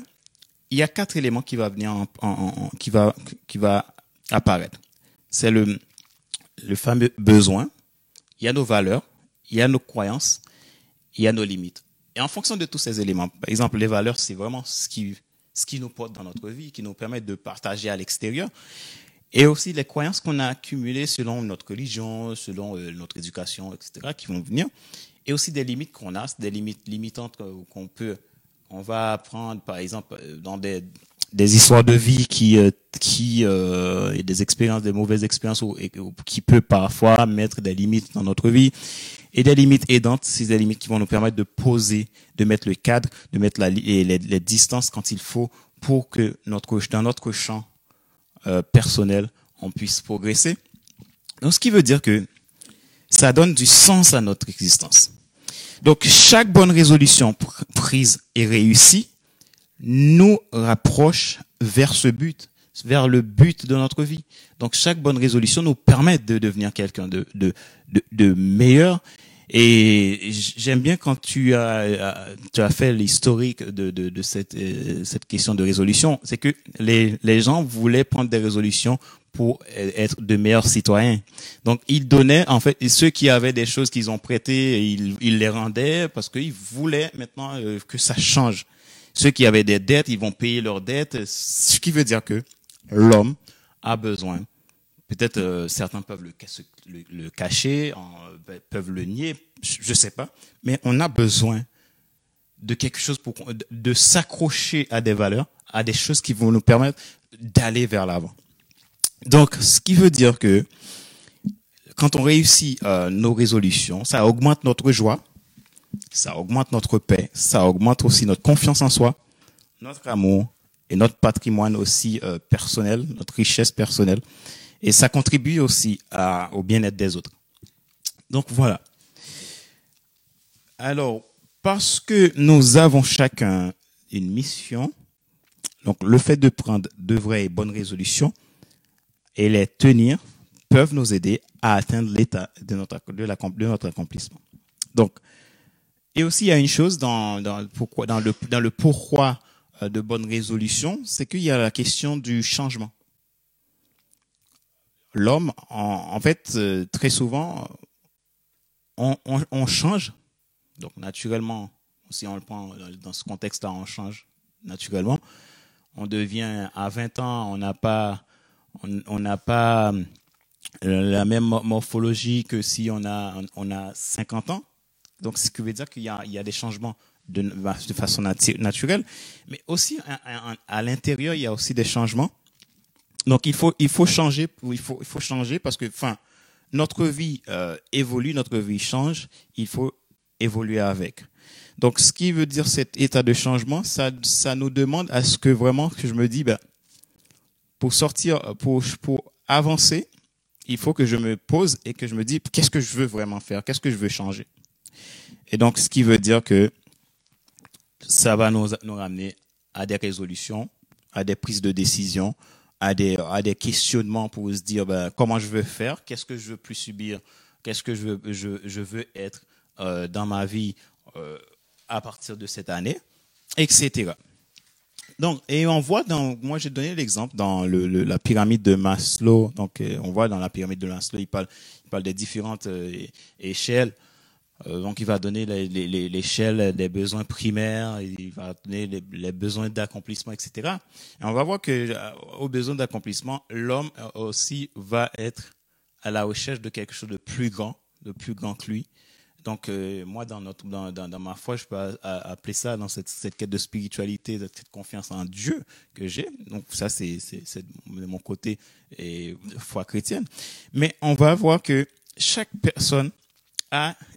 il y a quatre éléments qui va venir en, qui va qui va apparaître. C'est le le fameux besoin, il y a nos valeurs, il y a nos croyances, il y a nos limites. Et en fonction de tous ces éléments, par exemple, les valeurs, c'est vraiment ce qui ce qui nous porte dans notre vie, qui nous permet de partager à l'extérieur et aussi les croyances qu'on a accumulées selon notre religion, selon euh, notre éducation, etc., qui vont venir, et aussi des limites qu'on a, des limites limitantes qu'on peut, on va apprendre, par exemple, euh, dans des, des histoires de vie qui, euh, qui, euh, et des expériences, des mauvaises expériences, et, qui peut parfois mettre des limites dans notre vie, et des limites aidantes, c'est des limites qui vont nous permettre de poser, de mettre le cadre, de mettre la, les, les distances quand il faut pour que notre, dans notre champ euh, personnel, on puisse progresser. Donc, ce qui veut dire que ça donne du sens à notre existence. Donc, chaque bonne résolution pr- prise et réussie nous rapproche vers ce but, vers le but de notre vie. Donc, chaque bonne résolution nous permet de devenir quelqu'un de, de, de, de meilleur. Et j'aime bien quand tu as, euh, tu as fait l'historique de, de, de cette, euh, cette question de résolution. C'est que les, les gens voulaient prendre des résolutions pour être de meilleurs citoyens. Donc, ils donnaient, en fait, ceux qui avaient des choses qu'ils ont prêtées, ils, ils les rendaient parce qu'ils voulaient maintenant euh, que ça change. Ceux qui avaient des dettes, ils vont payer leurs dettes, ce qui veut dire que l'homme a besoin. Peut-être euh, certains peuvent le, cacher, euh, peuvent le nier, je ne sais pas, mais on a besoin de quelque chose pour de, de s'accrocher à des valeurs, à des choses qui vont nous permettre d'aller vers l'avant. Donc, ce qui veut dire que quand on réussit euh, nos résolutions, ça augmente notre joie, ça augmente notre paix, ça augmente aussi notre confiance en soi, notre amour et notre patrimoine aussi euh, personnel, notre richesse personnelle. Et ça contribue aussi au bien-être des autres. Donc voilà. Alors, parce que nous avons chacun une mission, donc le fait de prendre de vraies et bonnes résolutions et les tenir peuvent nous aider à atteindre l'état de notre, de, notre accomplissement. Donc, et aussi, il y a une chose dans, dans, pourquoi, dans, le, dans le pourquoi de bonnes résolutions, c'est qu'il y a la question du changement. L'homme, en, en, fait, euh, très souvent, on, on, on, change. Donc, naturellement, si on le prend dans ce contexte-là, on change naturellement. On devient, à 20 ans, on n'a pas, on n'a pas la même morphologie que si on a, on a 50 ans. Donc, ce qui veut dire qu'il y a, il y a des changements de, de façon natu naturelle, mais aussi à l'intérieur, il y a aussi des changements. Donc, il faut, il faut changer, il faut, il faut changer parce que, enfin, notre vie euh, évolue, notre vie change, il faut évoluer avec. Donc, ce qui veut dire cet état de changement, ça, ça nous demande à ce que vraiment, que je me dis, ben, pour sortir, pour, pour avancer, il faut que je me pose et que je me dis, qu'est-ce que je veux vraiment faire? Qu'est-ce que je veux changer? Et donc, ce qui veut dire que ça va nous, nous ramener à des résolutions, à des prises de décision, à des, à des questionnements pour se dire ben, comment je veux faire, qu'est-ce que je veux plus subir, qu'est-ce que je veux, je, je veux être euh, dans ma vie euh, à partir de cette année, etc. Donc, et on voit dans, moi j'ai donné l'exemple dans le, la pyramide de Maslow. Donc, euh, on voit dans la pyramide de Maslow, il parle, il parle des différentes échelles. Euh, donc, il va donner l'échelle des besoins primaires, il va donner les, besoins d'accomplissement, etc. Et on va voir que euh, aux besoins d'accomplissement, l'homme aussi va être à la recherche de quelque chose de plus grand, de plus grand que lui. Donc, euh, moi, dans, notre, dans, ma foi, je peux appeler ça dans cette, cette quête de spiritualité, cette confiance en Dieu que j'ai. Donc, ça, c'est mon côté et, foi chrétienne. Mais on va voir que chaque personne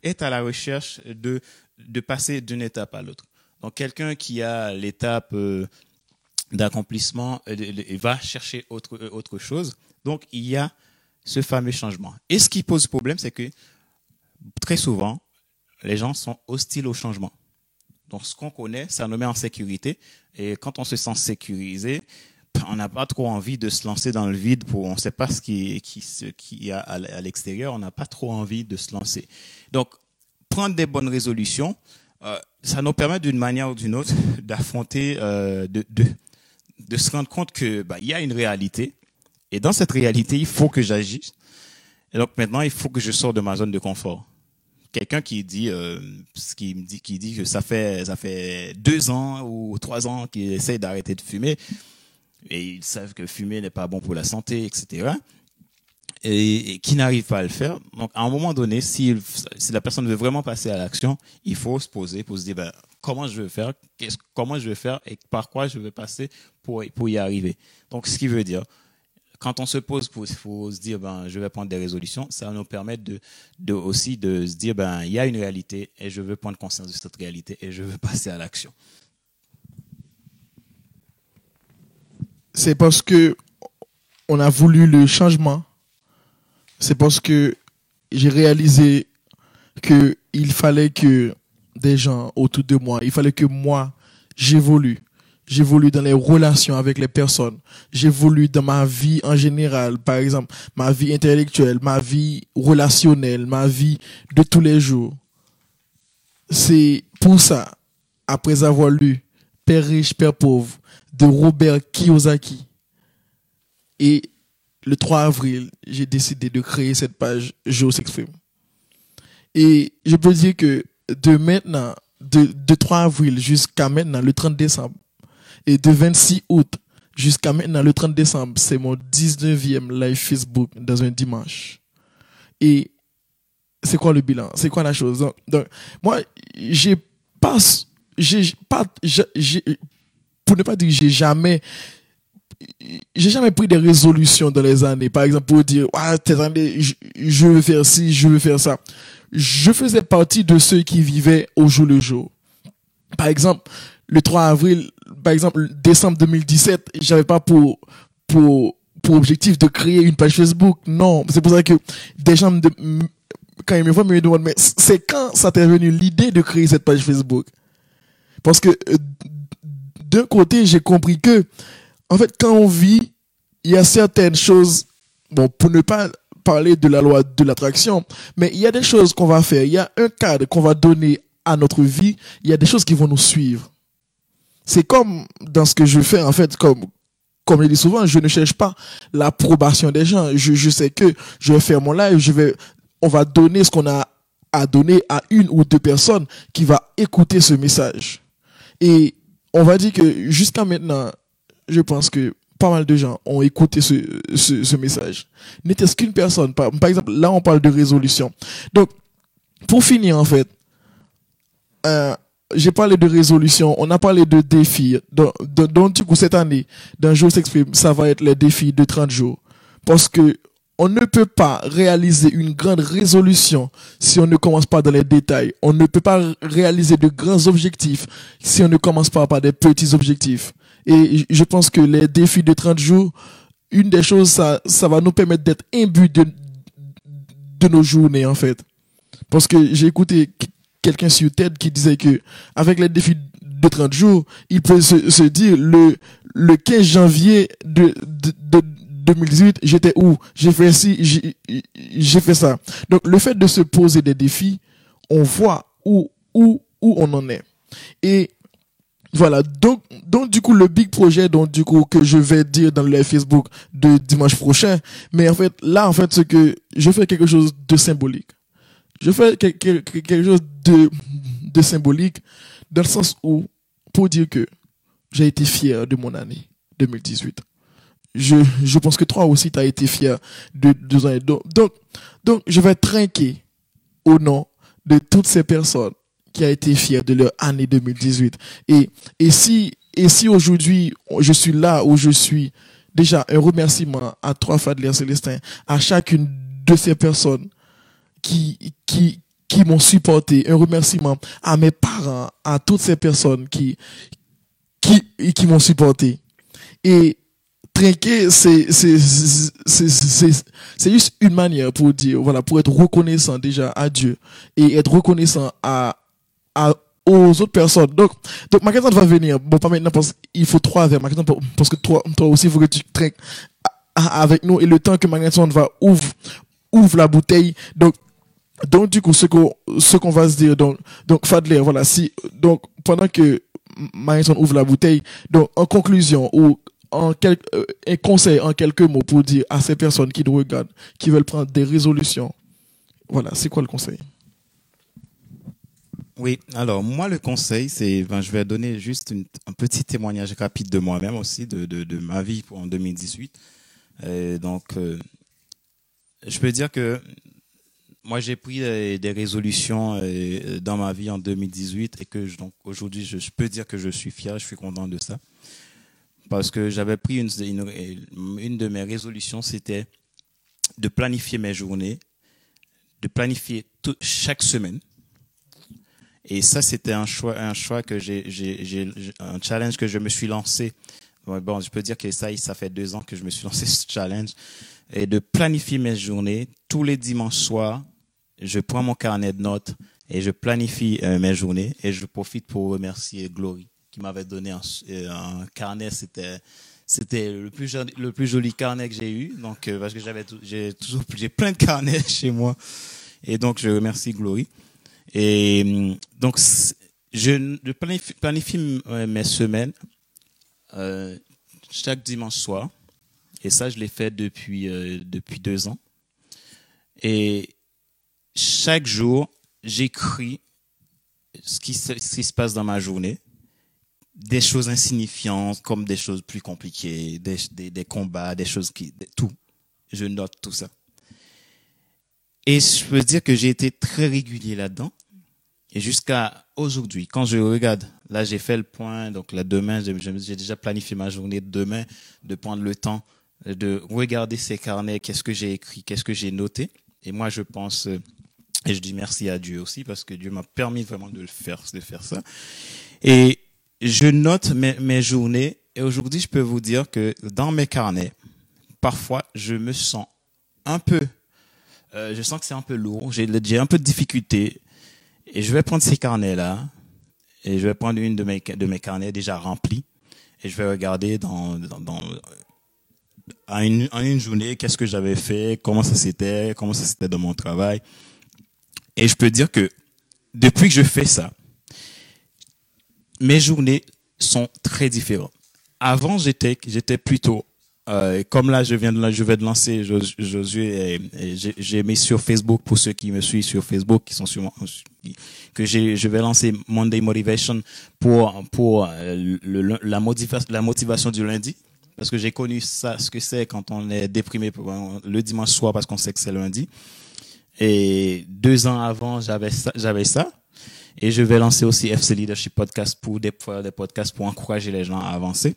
est à la recherche de, de passer d'une étape à l'autre. Donc, quelqu'un qui a l'étape euh, d'accomplissement euh, va chercher autre, autre chose. Donc, il y a ce fameux changement. Et ce qui pose problème, c'est que très souvent, les gens sont hostiles au changement. Donc, ce qu'on connaît, ça nous met en sécurité. Et quand on se sent sécurisé, on n'a pas trop envie de se lancer dans le vide pour on ne sait pas ce qui ce qui y a à l'extérieur on n'a pas trop envie de se lancer. Donc prendre des bonnes résolutions euh, ça nous permet d'une manière ou d'une autre d'affronter euh, de, de de se rendre compte que bah, il y a une réalité. Et dans cette réalité il faut que j'agisse. Et donc maintenant il faut que je sorte de ma zone de confort. Quelqu'un qui dit euh, qui me dit qui dit que ça fait ça fait deux ans ou trois ans qu'il essaie d'arrêter de fumer et ils savent que fumer n'est pas bon pour la santé, etc. Et, et qui n'arrivent pas à le faire. Donc, à un moment donné, si, si la personne veut vraiment passer à l'action, il faut se poser pour se dire, ben, comment je vais faire, comment je vais faire et par quoi je vais passer pour, pour y arriver. Donc, ce qui veut dire, quand on se pose pour, pour se dire, ben, je vais prendre des résolutions, ça va nous permettre de, de aussi de se dire, ben, il y a une réalité et je veux prendre conscience de cette réalité et je veux passer à l'action. C'est parce que on a voulu le changement. C'est parce que j'ai réalisé que il fallait que des gens autour de moi. Il fallait que moi, j'évolue. J'évolue dans les relations avec les personnes. J'évolue dans ma vie en général. Par exemple, ma vie intellectuelle, ma vie relationnelle, ma vie de tous les jours. C'est pour ça, après avoir lu Père riche, Père pauvre de Robert Kiyosaki, et le 3 avril, j'ai décidé de créer cette page Je s'exprime. Et je peux dire que de maintenant, de, de 3 avril jusqu'à maintenant, le 30 décembre, et de 26 août jusqu'à maintenant, le 30 décembre, c'est mon 19e live Facebook dans un dimanche. Et c'est quoi le bilan? C'est quoi la chose? Donc, moi, j'ai pas, j'ai pas, j'ai, pour ne pas dire j'ai jamais j'ai jamais pris des résolutions dans les années. Par exemple, pour dire, ah, cette année, je, veux faire ci, je veux faire ça. Je faisais partie de ceux qui vivaient au jour le jour. Par exemple, le 3 avril, par exemple, décembre 2017, j'avais pas pour, pour, pour objectif de créer une page Facebook. Non. C'est pour ça que des gens, quand ils me voient, me demandent, mais c'est quand ça t'est venu l'idée de créer cette page Facebook? Parce que, euh, d'un côté, j'ai compris que, en fait, quand on vit, il y a certaines choses, bon, pour ne pas parler de la loi de l'attraction, mais il y a des choses qu'on va faire, il y a un cadre qu'on va donner à notre vie, il y a des choses qui vont nous suivre. C'est comme dans ce que je fais, en fait, comme, comme je dis souvent, je ne cherche pas l'approbation des gens. Je, je sais que je vais faire mon live, je vais, on va donner ce qu'on a à donner à une ou deux personnes qui va écouter ce message. Et on va dire que jusqu'à maintenant, je pense que pas mal de gens ont écouté ce, ce, message. N'était-ce qu'une personne. Par, exemple, là, on parle de résolution. Donc, pour finir, en fait, euh, j'ai parlé de résolution, on a parlé de défis. Donc, donc du coup, cette année, d'un jour ça va être les défis de 30 jours. Parce que on ne peut pas réaliser une grande résolution si on ne commence pas dans les détails. On ne peut pas réaliser de grands objectifs si on ne commence pas par des petits objectifs. Et je pense que les défis de 30 jours, une des choses, ça, va nous permettre d'être imbus de, de nos journées, en fait. Parce que j'ai écouté quelqu'un sur TED qui disait que, avec les défis de 30 jours, il peut se, dire le, le 15 janvier de 2018, j'étais où? J'ai fait ci, j'ai fait ça. Donc, le fait de se poser des défis, on voit où, où, où on en est. Et voilà, donc, donc du coup, le big projet, donc du coup, que je vais dire dans le Facebook de dimanche prochain, mais en fait, là, en fait, c'est que je fais quelque chose de symbolique. Je fais quelque chose de, de symbolique dans le sens où, pour dire que j'ai été fier de mon année 2018. Je, je pense que toi aussi, tu as été fier de deux années. Donc, donc, donc, je vais trinquer au nom de toutes ces personnes qui a été fier de leur année 2018. Et, et si, et si aujourd'hui je suis là où je suis, déjà un remerciement à trois Fadler Célestin, à chacune de ces personnes qui, qui, qui m'ont supporté, un remerciement à mes parents, à toutes ces personnes qui, qui, qui m'ont supporté. Et trinquer, c'est, juste une manière pour dire, voilà, pour être reconnaissant déjà à Dieu et être reconnaissant à, à, aux autres personnes. Donc, donc Magasin va venir. Bon, pas maintenant parce qu'il faut trois verres. Magasin parce que toi, toi aussi, il faut que tu trinques avec nous. Et le temps que Magasin va ouvre, ouvre la bouteille. Donc, donc du coup, ce qu'on, ce va se dire, donc, donc Fadler, voilà, si, donc pendant que Magasin ouvre la bouteille, donc en conclusion ou euh, un conseil en quelques mots pour dire à ces personnes qui nous regardent, qui veulent prendre des résolutions. Voilà, c'est quoi le conseil? Oui, alors moi le conseil, c'est, ben, je vais donner juste un petit témoignage rapide de moi-même aussi, de, de, ma vie en 2018. Et donc, euh, je peux dire que moi j'ai pris des, résolutions euh, dans ma vie en 2018 et que aujourd'hui je, peux dire que je suis fier, je suis content de ça. Parce que j'avais pris une, une, de mes résolutions, c'était de planifier mes journées, de planifier tout, chaque semaine et ça, c'était un choix, un choix que j'ai, j'ai, un challenge que je me suis lancé. Bon, je peux dire que ça, ça fait deux ans que je me suis lancé ce challenge. Et de planifier mes journées tous les dimanches soirs. Je prends mon carnet de notes et je planifie euh, mes journées et je profite pour remercier Glory qui m'avait donné un, euh, un carnet. C'était c'était le plus joli, le plus joli carnet que j'ai eu. Donc euh, parce que j'avais j'ai toujours j'ai plein de carnets chez moi et donc je remercie Glory. Et hum, donc je, planifie, planifie mes semaines euh, chaque dimanche soir. Et ça, je l'ai fait depuis, euh, depuis deux ans. Et chaque jour, j'écris ce qui, ce qui se passe dans ma journée. Des choses insignifiantes comme des choses plus compliquées, des, des, des combats, des choses qui... tout. Je note tout ça. Et je peux dire que j'ai été très régulier là-dedans. Et jusqu'à aujourd'hui, quand je regarde, là j'ai fait le point, donc là demain, j'ai déjà planifié ma journée de demain, de prendre le temps de regarder ces carnets, qu'est-ce que j'ai écrit, qu'est-ce que j'ai noté. Et moi je pense, euh, et je dis merci à Dieu aussi, parce que Dieu m'a permis vraiment de le faire, de faire ça. Et je note mes, mes journées, et aujourd'hui je peux vous dire que dans mes carnets, parfois je me sens un peu, euh, je sens que c'est un peu lourd, j'ai un peu de difficulté et je vais prendre ces carnets-là, et je vais prendre une de mes, de mes carnets déjà remplis, et je vais regarder dans, dans, dans en une, en une journée qu'est-ce que j'avais fait, comment ça s'était, comment ça s'était dans mon travail. Et je peux dire que depuis que je fais ça, mes journées sont très différentes. Avant, j'étais, plutôt euh, comme là, je viens de, vais de lancer Josué j'ai mis sur Facebook pour ceux qui me suivent sur Facebook, qui sont sur que je vais lancer Monday Motivation pour pour euh, la motivation du lundi. Parce que j'ai connu ça ce que c'est quand on est déprimé le dimanche soir parce qu'on sait que c'est lundi. Et deux ans avant j'avais ça et je vais lancer aussi FC Leadership Podcast pour des, des podcasts pour encourager les gens à avancer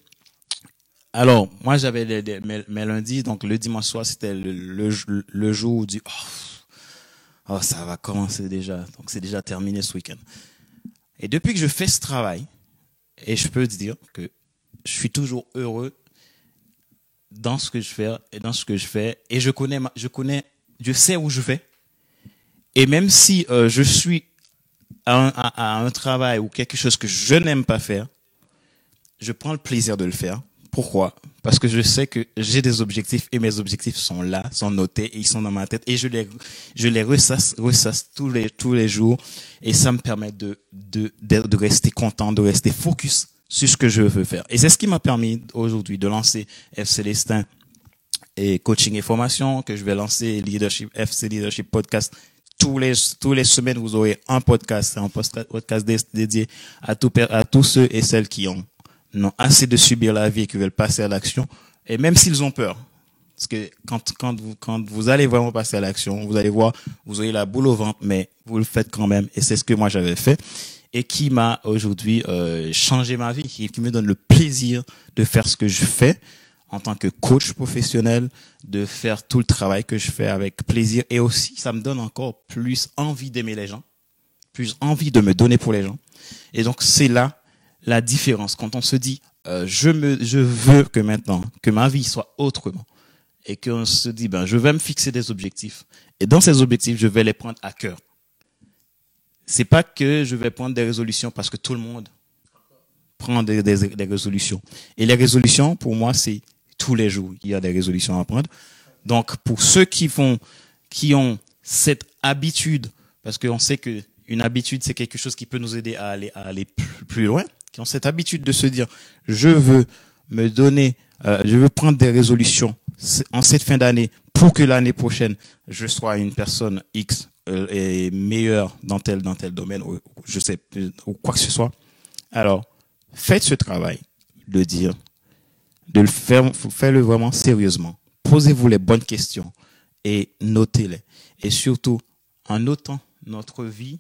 alors, moi, j'avais mes, lundis, donc le dimanche soir, c'était le, le, jour où dit, oh, oh, ça va commencer déjà. Donc, c'est déjà terminé ce week-end. Et depuis que je fais ce travail, et je peux te dire que je suis toujours heureux dans ce que je fais et dans ce que je fais, et je connais, je connais, je sais où je vais. Et même si euh, je suis à un, à un travail ou quelque chose que je n'aime pas faire, je prends le plaisir de le faire pourquoi? Parce que je sais que j'ai des objectifs et mes objectifs sont là, sont notés et ils sont dans ma tête et je les je les ressasse, ressasse tous les tous les jours et ça me permet de de de, rester content, de rester focus sur ce que je veux faire. Et c'est ce qui m'a permis aujourd'hui de lancer F Célestin et coaching et formation que je vais lancer leadership FC Leadership podcast tous les tous les semaines vous aurez un podcast un podcast dédié à tout à tous ceux et celles qui ont n'ont assez de subir la vie et qui veulent passer à l'action, et même s'ils ont peur. Parce que quand, quand, vous, quand vous allez vraiment passer à l'action, vous allez voir, vous aurez la boule au ventre, mais vous le faites quand même. Et c'est ce que moi j'avais fait et qui m'a aujourd'hui euh, changé ma vie, qui me donne le plaisir de faire ce que je fais en tant que coach professionnel, de faire tout le travail que je fais avec plaisir. Et aussi, ça me donne encore plus envie d'aimer les gens, plus envie de me donner pour les gens. Et donc, c'est là la différence quand on se dit euh, je me je veux que maintenant que ma vie soit autrement et qu'on se dit ben je vais me fixer des objectifs et dans ces objectifs je vais les prendre à cœur. C'est pas que je vais prendre des résolutions parce que tout le monde prend des, des, des résolutions. Et les résolutions pour moi c'est tous les jours il y a des résolutions à prendre. Donc pour ceux qui font qui ont cette habitude parce qu'on sait que une habitude c'est quelque chose qui peut nous aider à aller à aller plus loin qui ont cette habitude de se dire, je veux me donner, euh, je veux prendre des résolutions en cette fin d'année pour que l'année prochaine, je sois une personne X euh, et meilleure dans tel, dans tel domaine, ou, je sais, ou quoi que ce soit. Alors, faites ce travail de dire, de le faire, faites-le vraiment sérieusement. Posez-vous les bonnes questions et notez-les. Et surtout, en notant notre vie,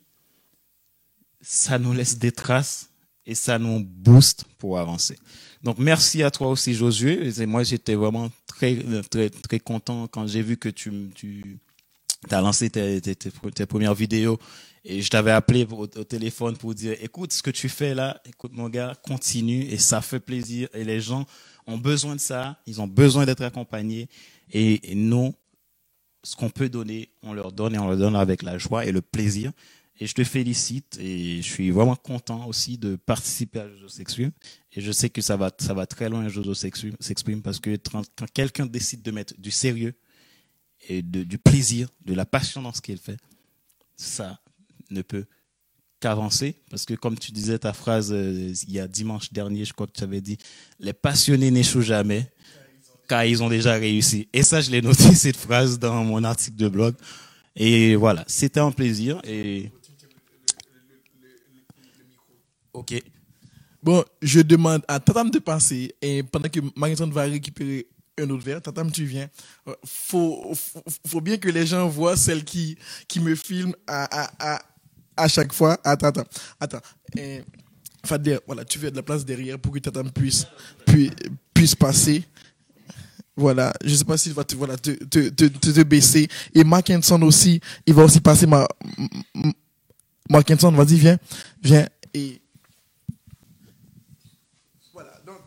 ça nous laisse des traces et ça nous booste pour avancer. Donc merci à toi aussi Josué. Et moi j'étais vraiment très très très content quand j'ai vu que tu tu as lancé tes, tes, tes, premières vidéos et je t'avais appelé au, téléphone pour dire écoute ce que tu fais là, écoute mon gars, continue et ça fait plaisir et les gens ont besoin de ça, ils ont besoin d'être accompagnés et, nous ce qu'on peut donner, on leur donne et on leur donne avec la joie et le plaisir. Et je te félicite et je suis vraiment content aussi de participer à Jojo Sexuel. Et je sais que ça va, ça va très loin Jojo s'exprime parce que quand quelqu'un décide de mettre du sérieux et du plaisir, de la passion dans ce qu'il fait, ça ne peut qu'avancer. Parce que comme tu disais ta phrase euh, il y a dimanche dernier, je crois que tu avais dit, les passionnés n'échouent jamais car ils ont déjà réussi. Et ça, je l'ai noté, cette phrase, dans mon article de blog. Et voilà, c'était un plaisir. Et... Ok. Bon, je demande à Tatam de passer et pendant que Marie-Antoine va récupérer un autre verre, Tatam, tu viens. Euh, faut, faut, bien que les gens voient celle qui, qui me filme à, à chaque fois. Attends, attends, attends. Et, voilà, tu fais de la place derrière pour que Tatam puisse, puisse, puisse passer. Voilà, je sais pas s'il va te, voilà, te, te, te, te, baisser. Et Mackinson aussi, il va aussi passer ma, vas-y, viens, viens. Et voilà, donc,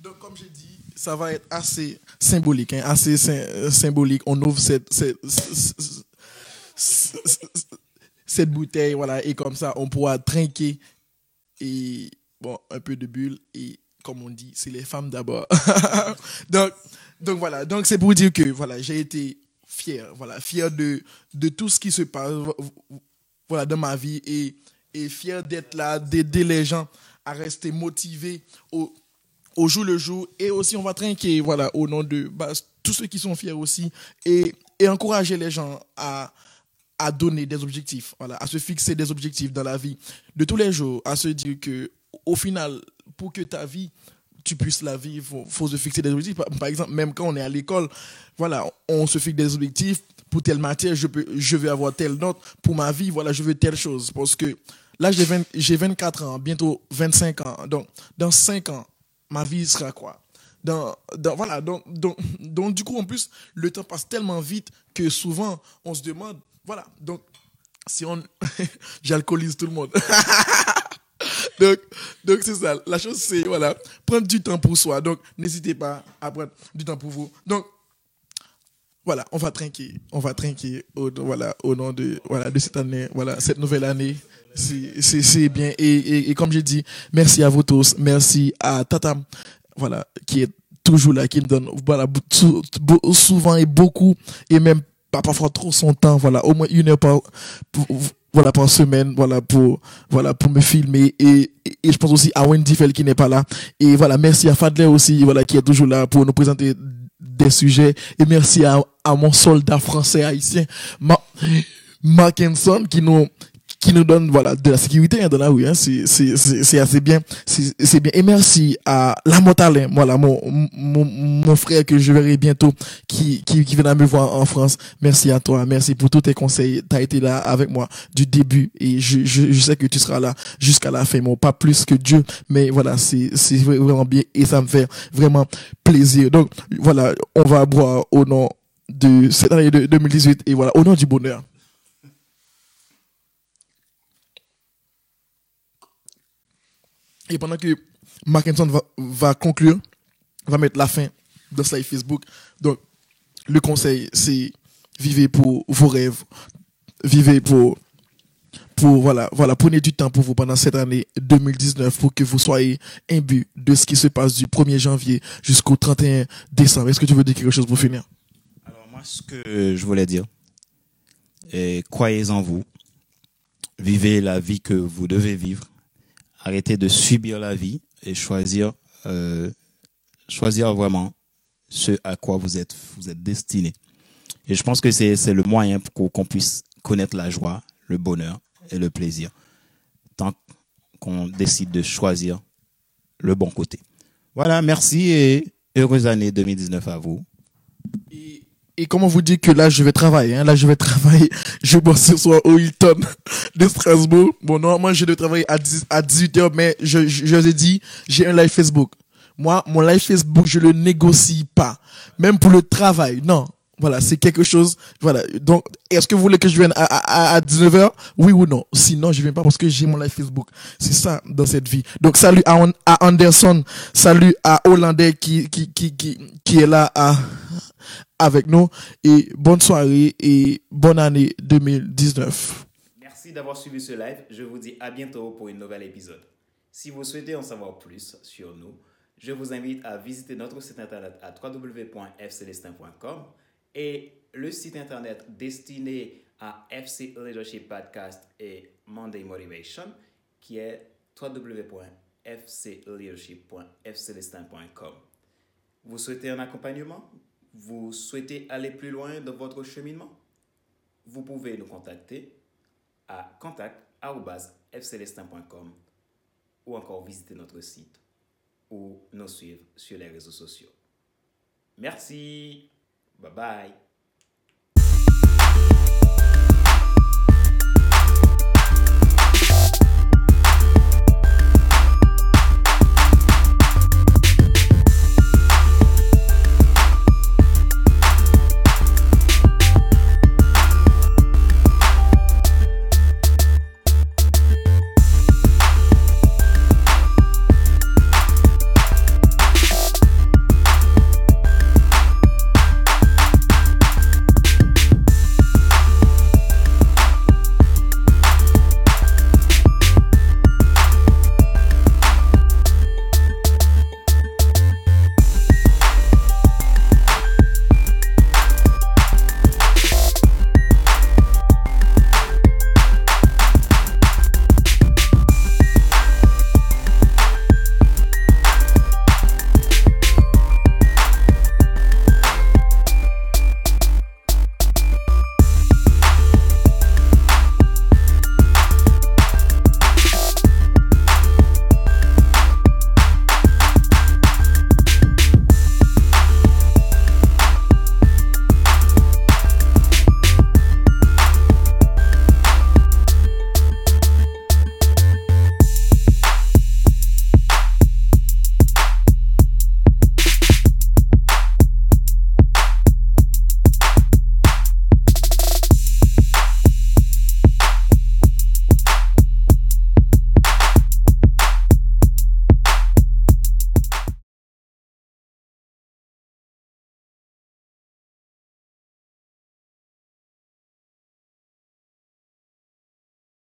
donc comme j'ai dit, ça va être assez symbolique, hein, assez symbolique. On ouvre cette, bouteille, voilà, et comme ça, on pourra trinquer et, bon, un peu de bulle et, comme on dit, c'est les femmes d'abord. donc, donc voilà, donc c'est pour dire que voilà, j'ai été fier, voilà, fier de, de tout ce qui se passe voilà, dans ma vie et, et fier d'être là, d'aider les gens à rester motivés au, au jour le jour et aussi on va trinquer voilà au nom de bah, tous ceux qui sont fiers aussi et, et encourager les gens à à donner des objectifs voilà à se fixer des objectifs dans la vie de tous les jours à se dire que au final pour que ta vie tu puisses la vivre, faut, faut se fixer des objectifs. Par, exemple, même quand on est à l'école, voilà, on se fixe des objectifs pour telle matière, je peux, je vais avoir telle note. Pour ma vie, voilà, je veux telle chose. Parce que là, j'ai j'ai 24 ans, bientôt 25 ans. Donc, dans 5 ans, ma vie sera quoi? Dans, dans, voilà, donc, donc, donc, du coup, en plus, le temps passe tellement vite que souvent, on se demande, voilà, donc, si on, j'alcoolise tout le monde. donc, donc c'est ça. La chose, c'est, voilà, prendre du temps pour soi. Donc, n'hésitez pas à prendre du temps pour vous. Donc, voilà, on va trinquer. On va trinquer au, voilà, au nom de, voilà, de cette année, voilà, cette nouvelle année. C'est bien. Et, et, comme j'ai dit, merci à vous tous. Merci à Tatam, voilà, qui est toujours là, qui me donne, voilà, souvent et beaucoup, et même pas parfois trop son temps, voilà, au moins une heure par, voilà par semaine voilà pour voilà pour me filmer. Et, et, je pense aussi à Wendy Fell qui n'est pas là. Et voilà merci à Fadler aussi voilà qui est toujours là pour nous présenter des sujets. Et merci à, à mon soldat français haïtien Ma, qui nous qui nous donne voilà de la sécurité hein, dans la rue. Hein. C'est c'est assez bien, c'est bien. Et merci à la Motalin, voilà mon, mon mon frère que je verrai bientôt qui qui qui viendra me voir en France. Merci à toi, merci pour tous tes conseils. Tu as été là avec moi du début et je je, je sais que tu seras là jusqu'à la fin. Bon, pas plus que Dieu, mais voilà, c'est c'est vraiment bien et ça me fait vraiment plaisir. Donc voilà, on va boire au nom de cette année de 2018 et voilà au nom du bonheur. Et pendant que Mackinson va, va conclure, va mettre la fin de sa Facebook. Donc, le conseil, c'est vivez pour vos rêves, vivez pour, pour, voilà, voilà, prenez du temps pour vous pendant cette année 2019 pour que vous soyez imbu de ce qui se passe du 1er janvier jusqu'au 31 décembre. Est-ce que tu veux dire quelque chose pour finir? Alors, moi, ce que je voulais dire, est croyez en vous, vivez la vie que vous devez vivre, arrêter de subir la vie et choisir, euh, choisir vraiment ce à quoi vous êtes, vous êtes destiné. Et je pense que c'est, le moyen pour qu'on puisse connaître la joie, le bonheur et le plaisir. Tant qu'on décide de choisir le bon côté. Voilà, merci et heureuse année 2019 à vous. Et comment vous dire que là, je vais travailler, hein? là, je vais travailler, je bosse ce soir au Hilton de Strasbourg. Bon, normalement, je dois travailler à, 10, à 18h, mais je, je, je vous ai dit, j'ai un live Facebook. Moi, mon live Facebook, je le négocie pas. Même pour le travail, non. Voilà, c'est quelque chose. Voilà. Donc, est-ce que vous voulez que je vienne à, à, à 19h? Oui ou non? Sinon, je viens pas parce que j'ai mon live Facebook. C'est ça dans cette vie. Donc, salut à, à Anderson. Salut à Hollandais qui, qui, qui, qui, qui est là à, avec nous. Et bonne soirée et bonne année 2019. Merci d'avoir suivi ce live. Je vous dis à bientôt pour un nouvel épisode. Si vous souhaitez en savoir plus sur nous, je vous invite à visiter notre site internet à www.fcelestin.com et le site internet destiné à FC Leadership Podcast et Monday Motivation qui est www.fcleadership.fcelestin.com. Vous souhaitez un accompagnement? Vous souhaitez aller plus loin dans votre cheminement? Vous pouvez nous contacter à contact.fcelestin.com ou encore visiter notre site ou nous suivre sur les réseaux sociaux. Merci. Bye bye.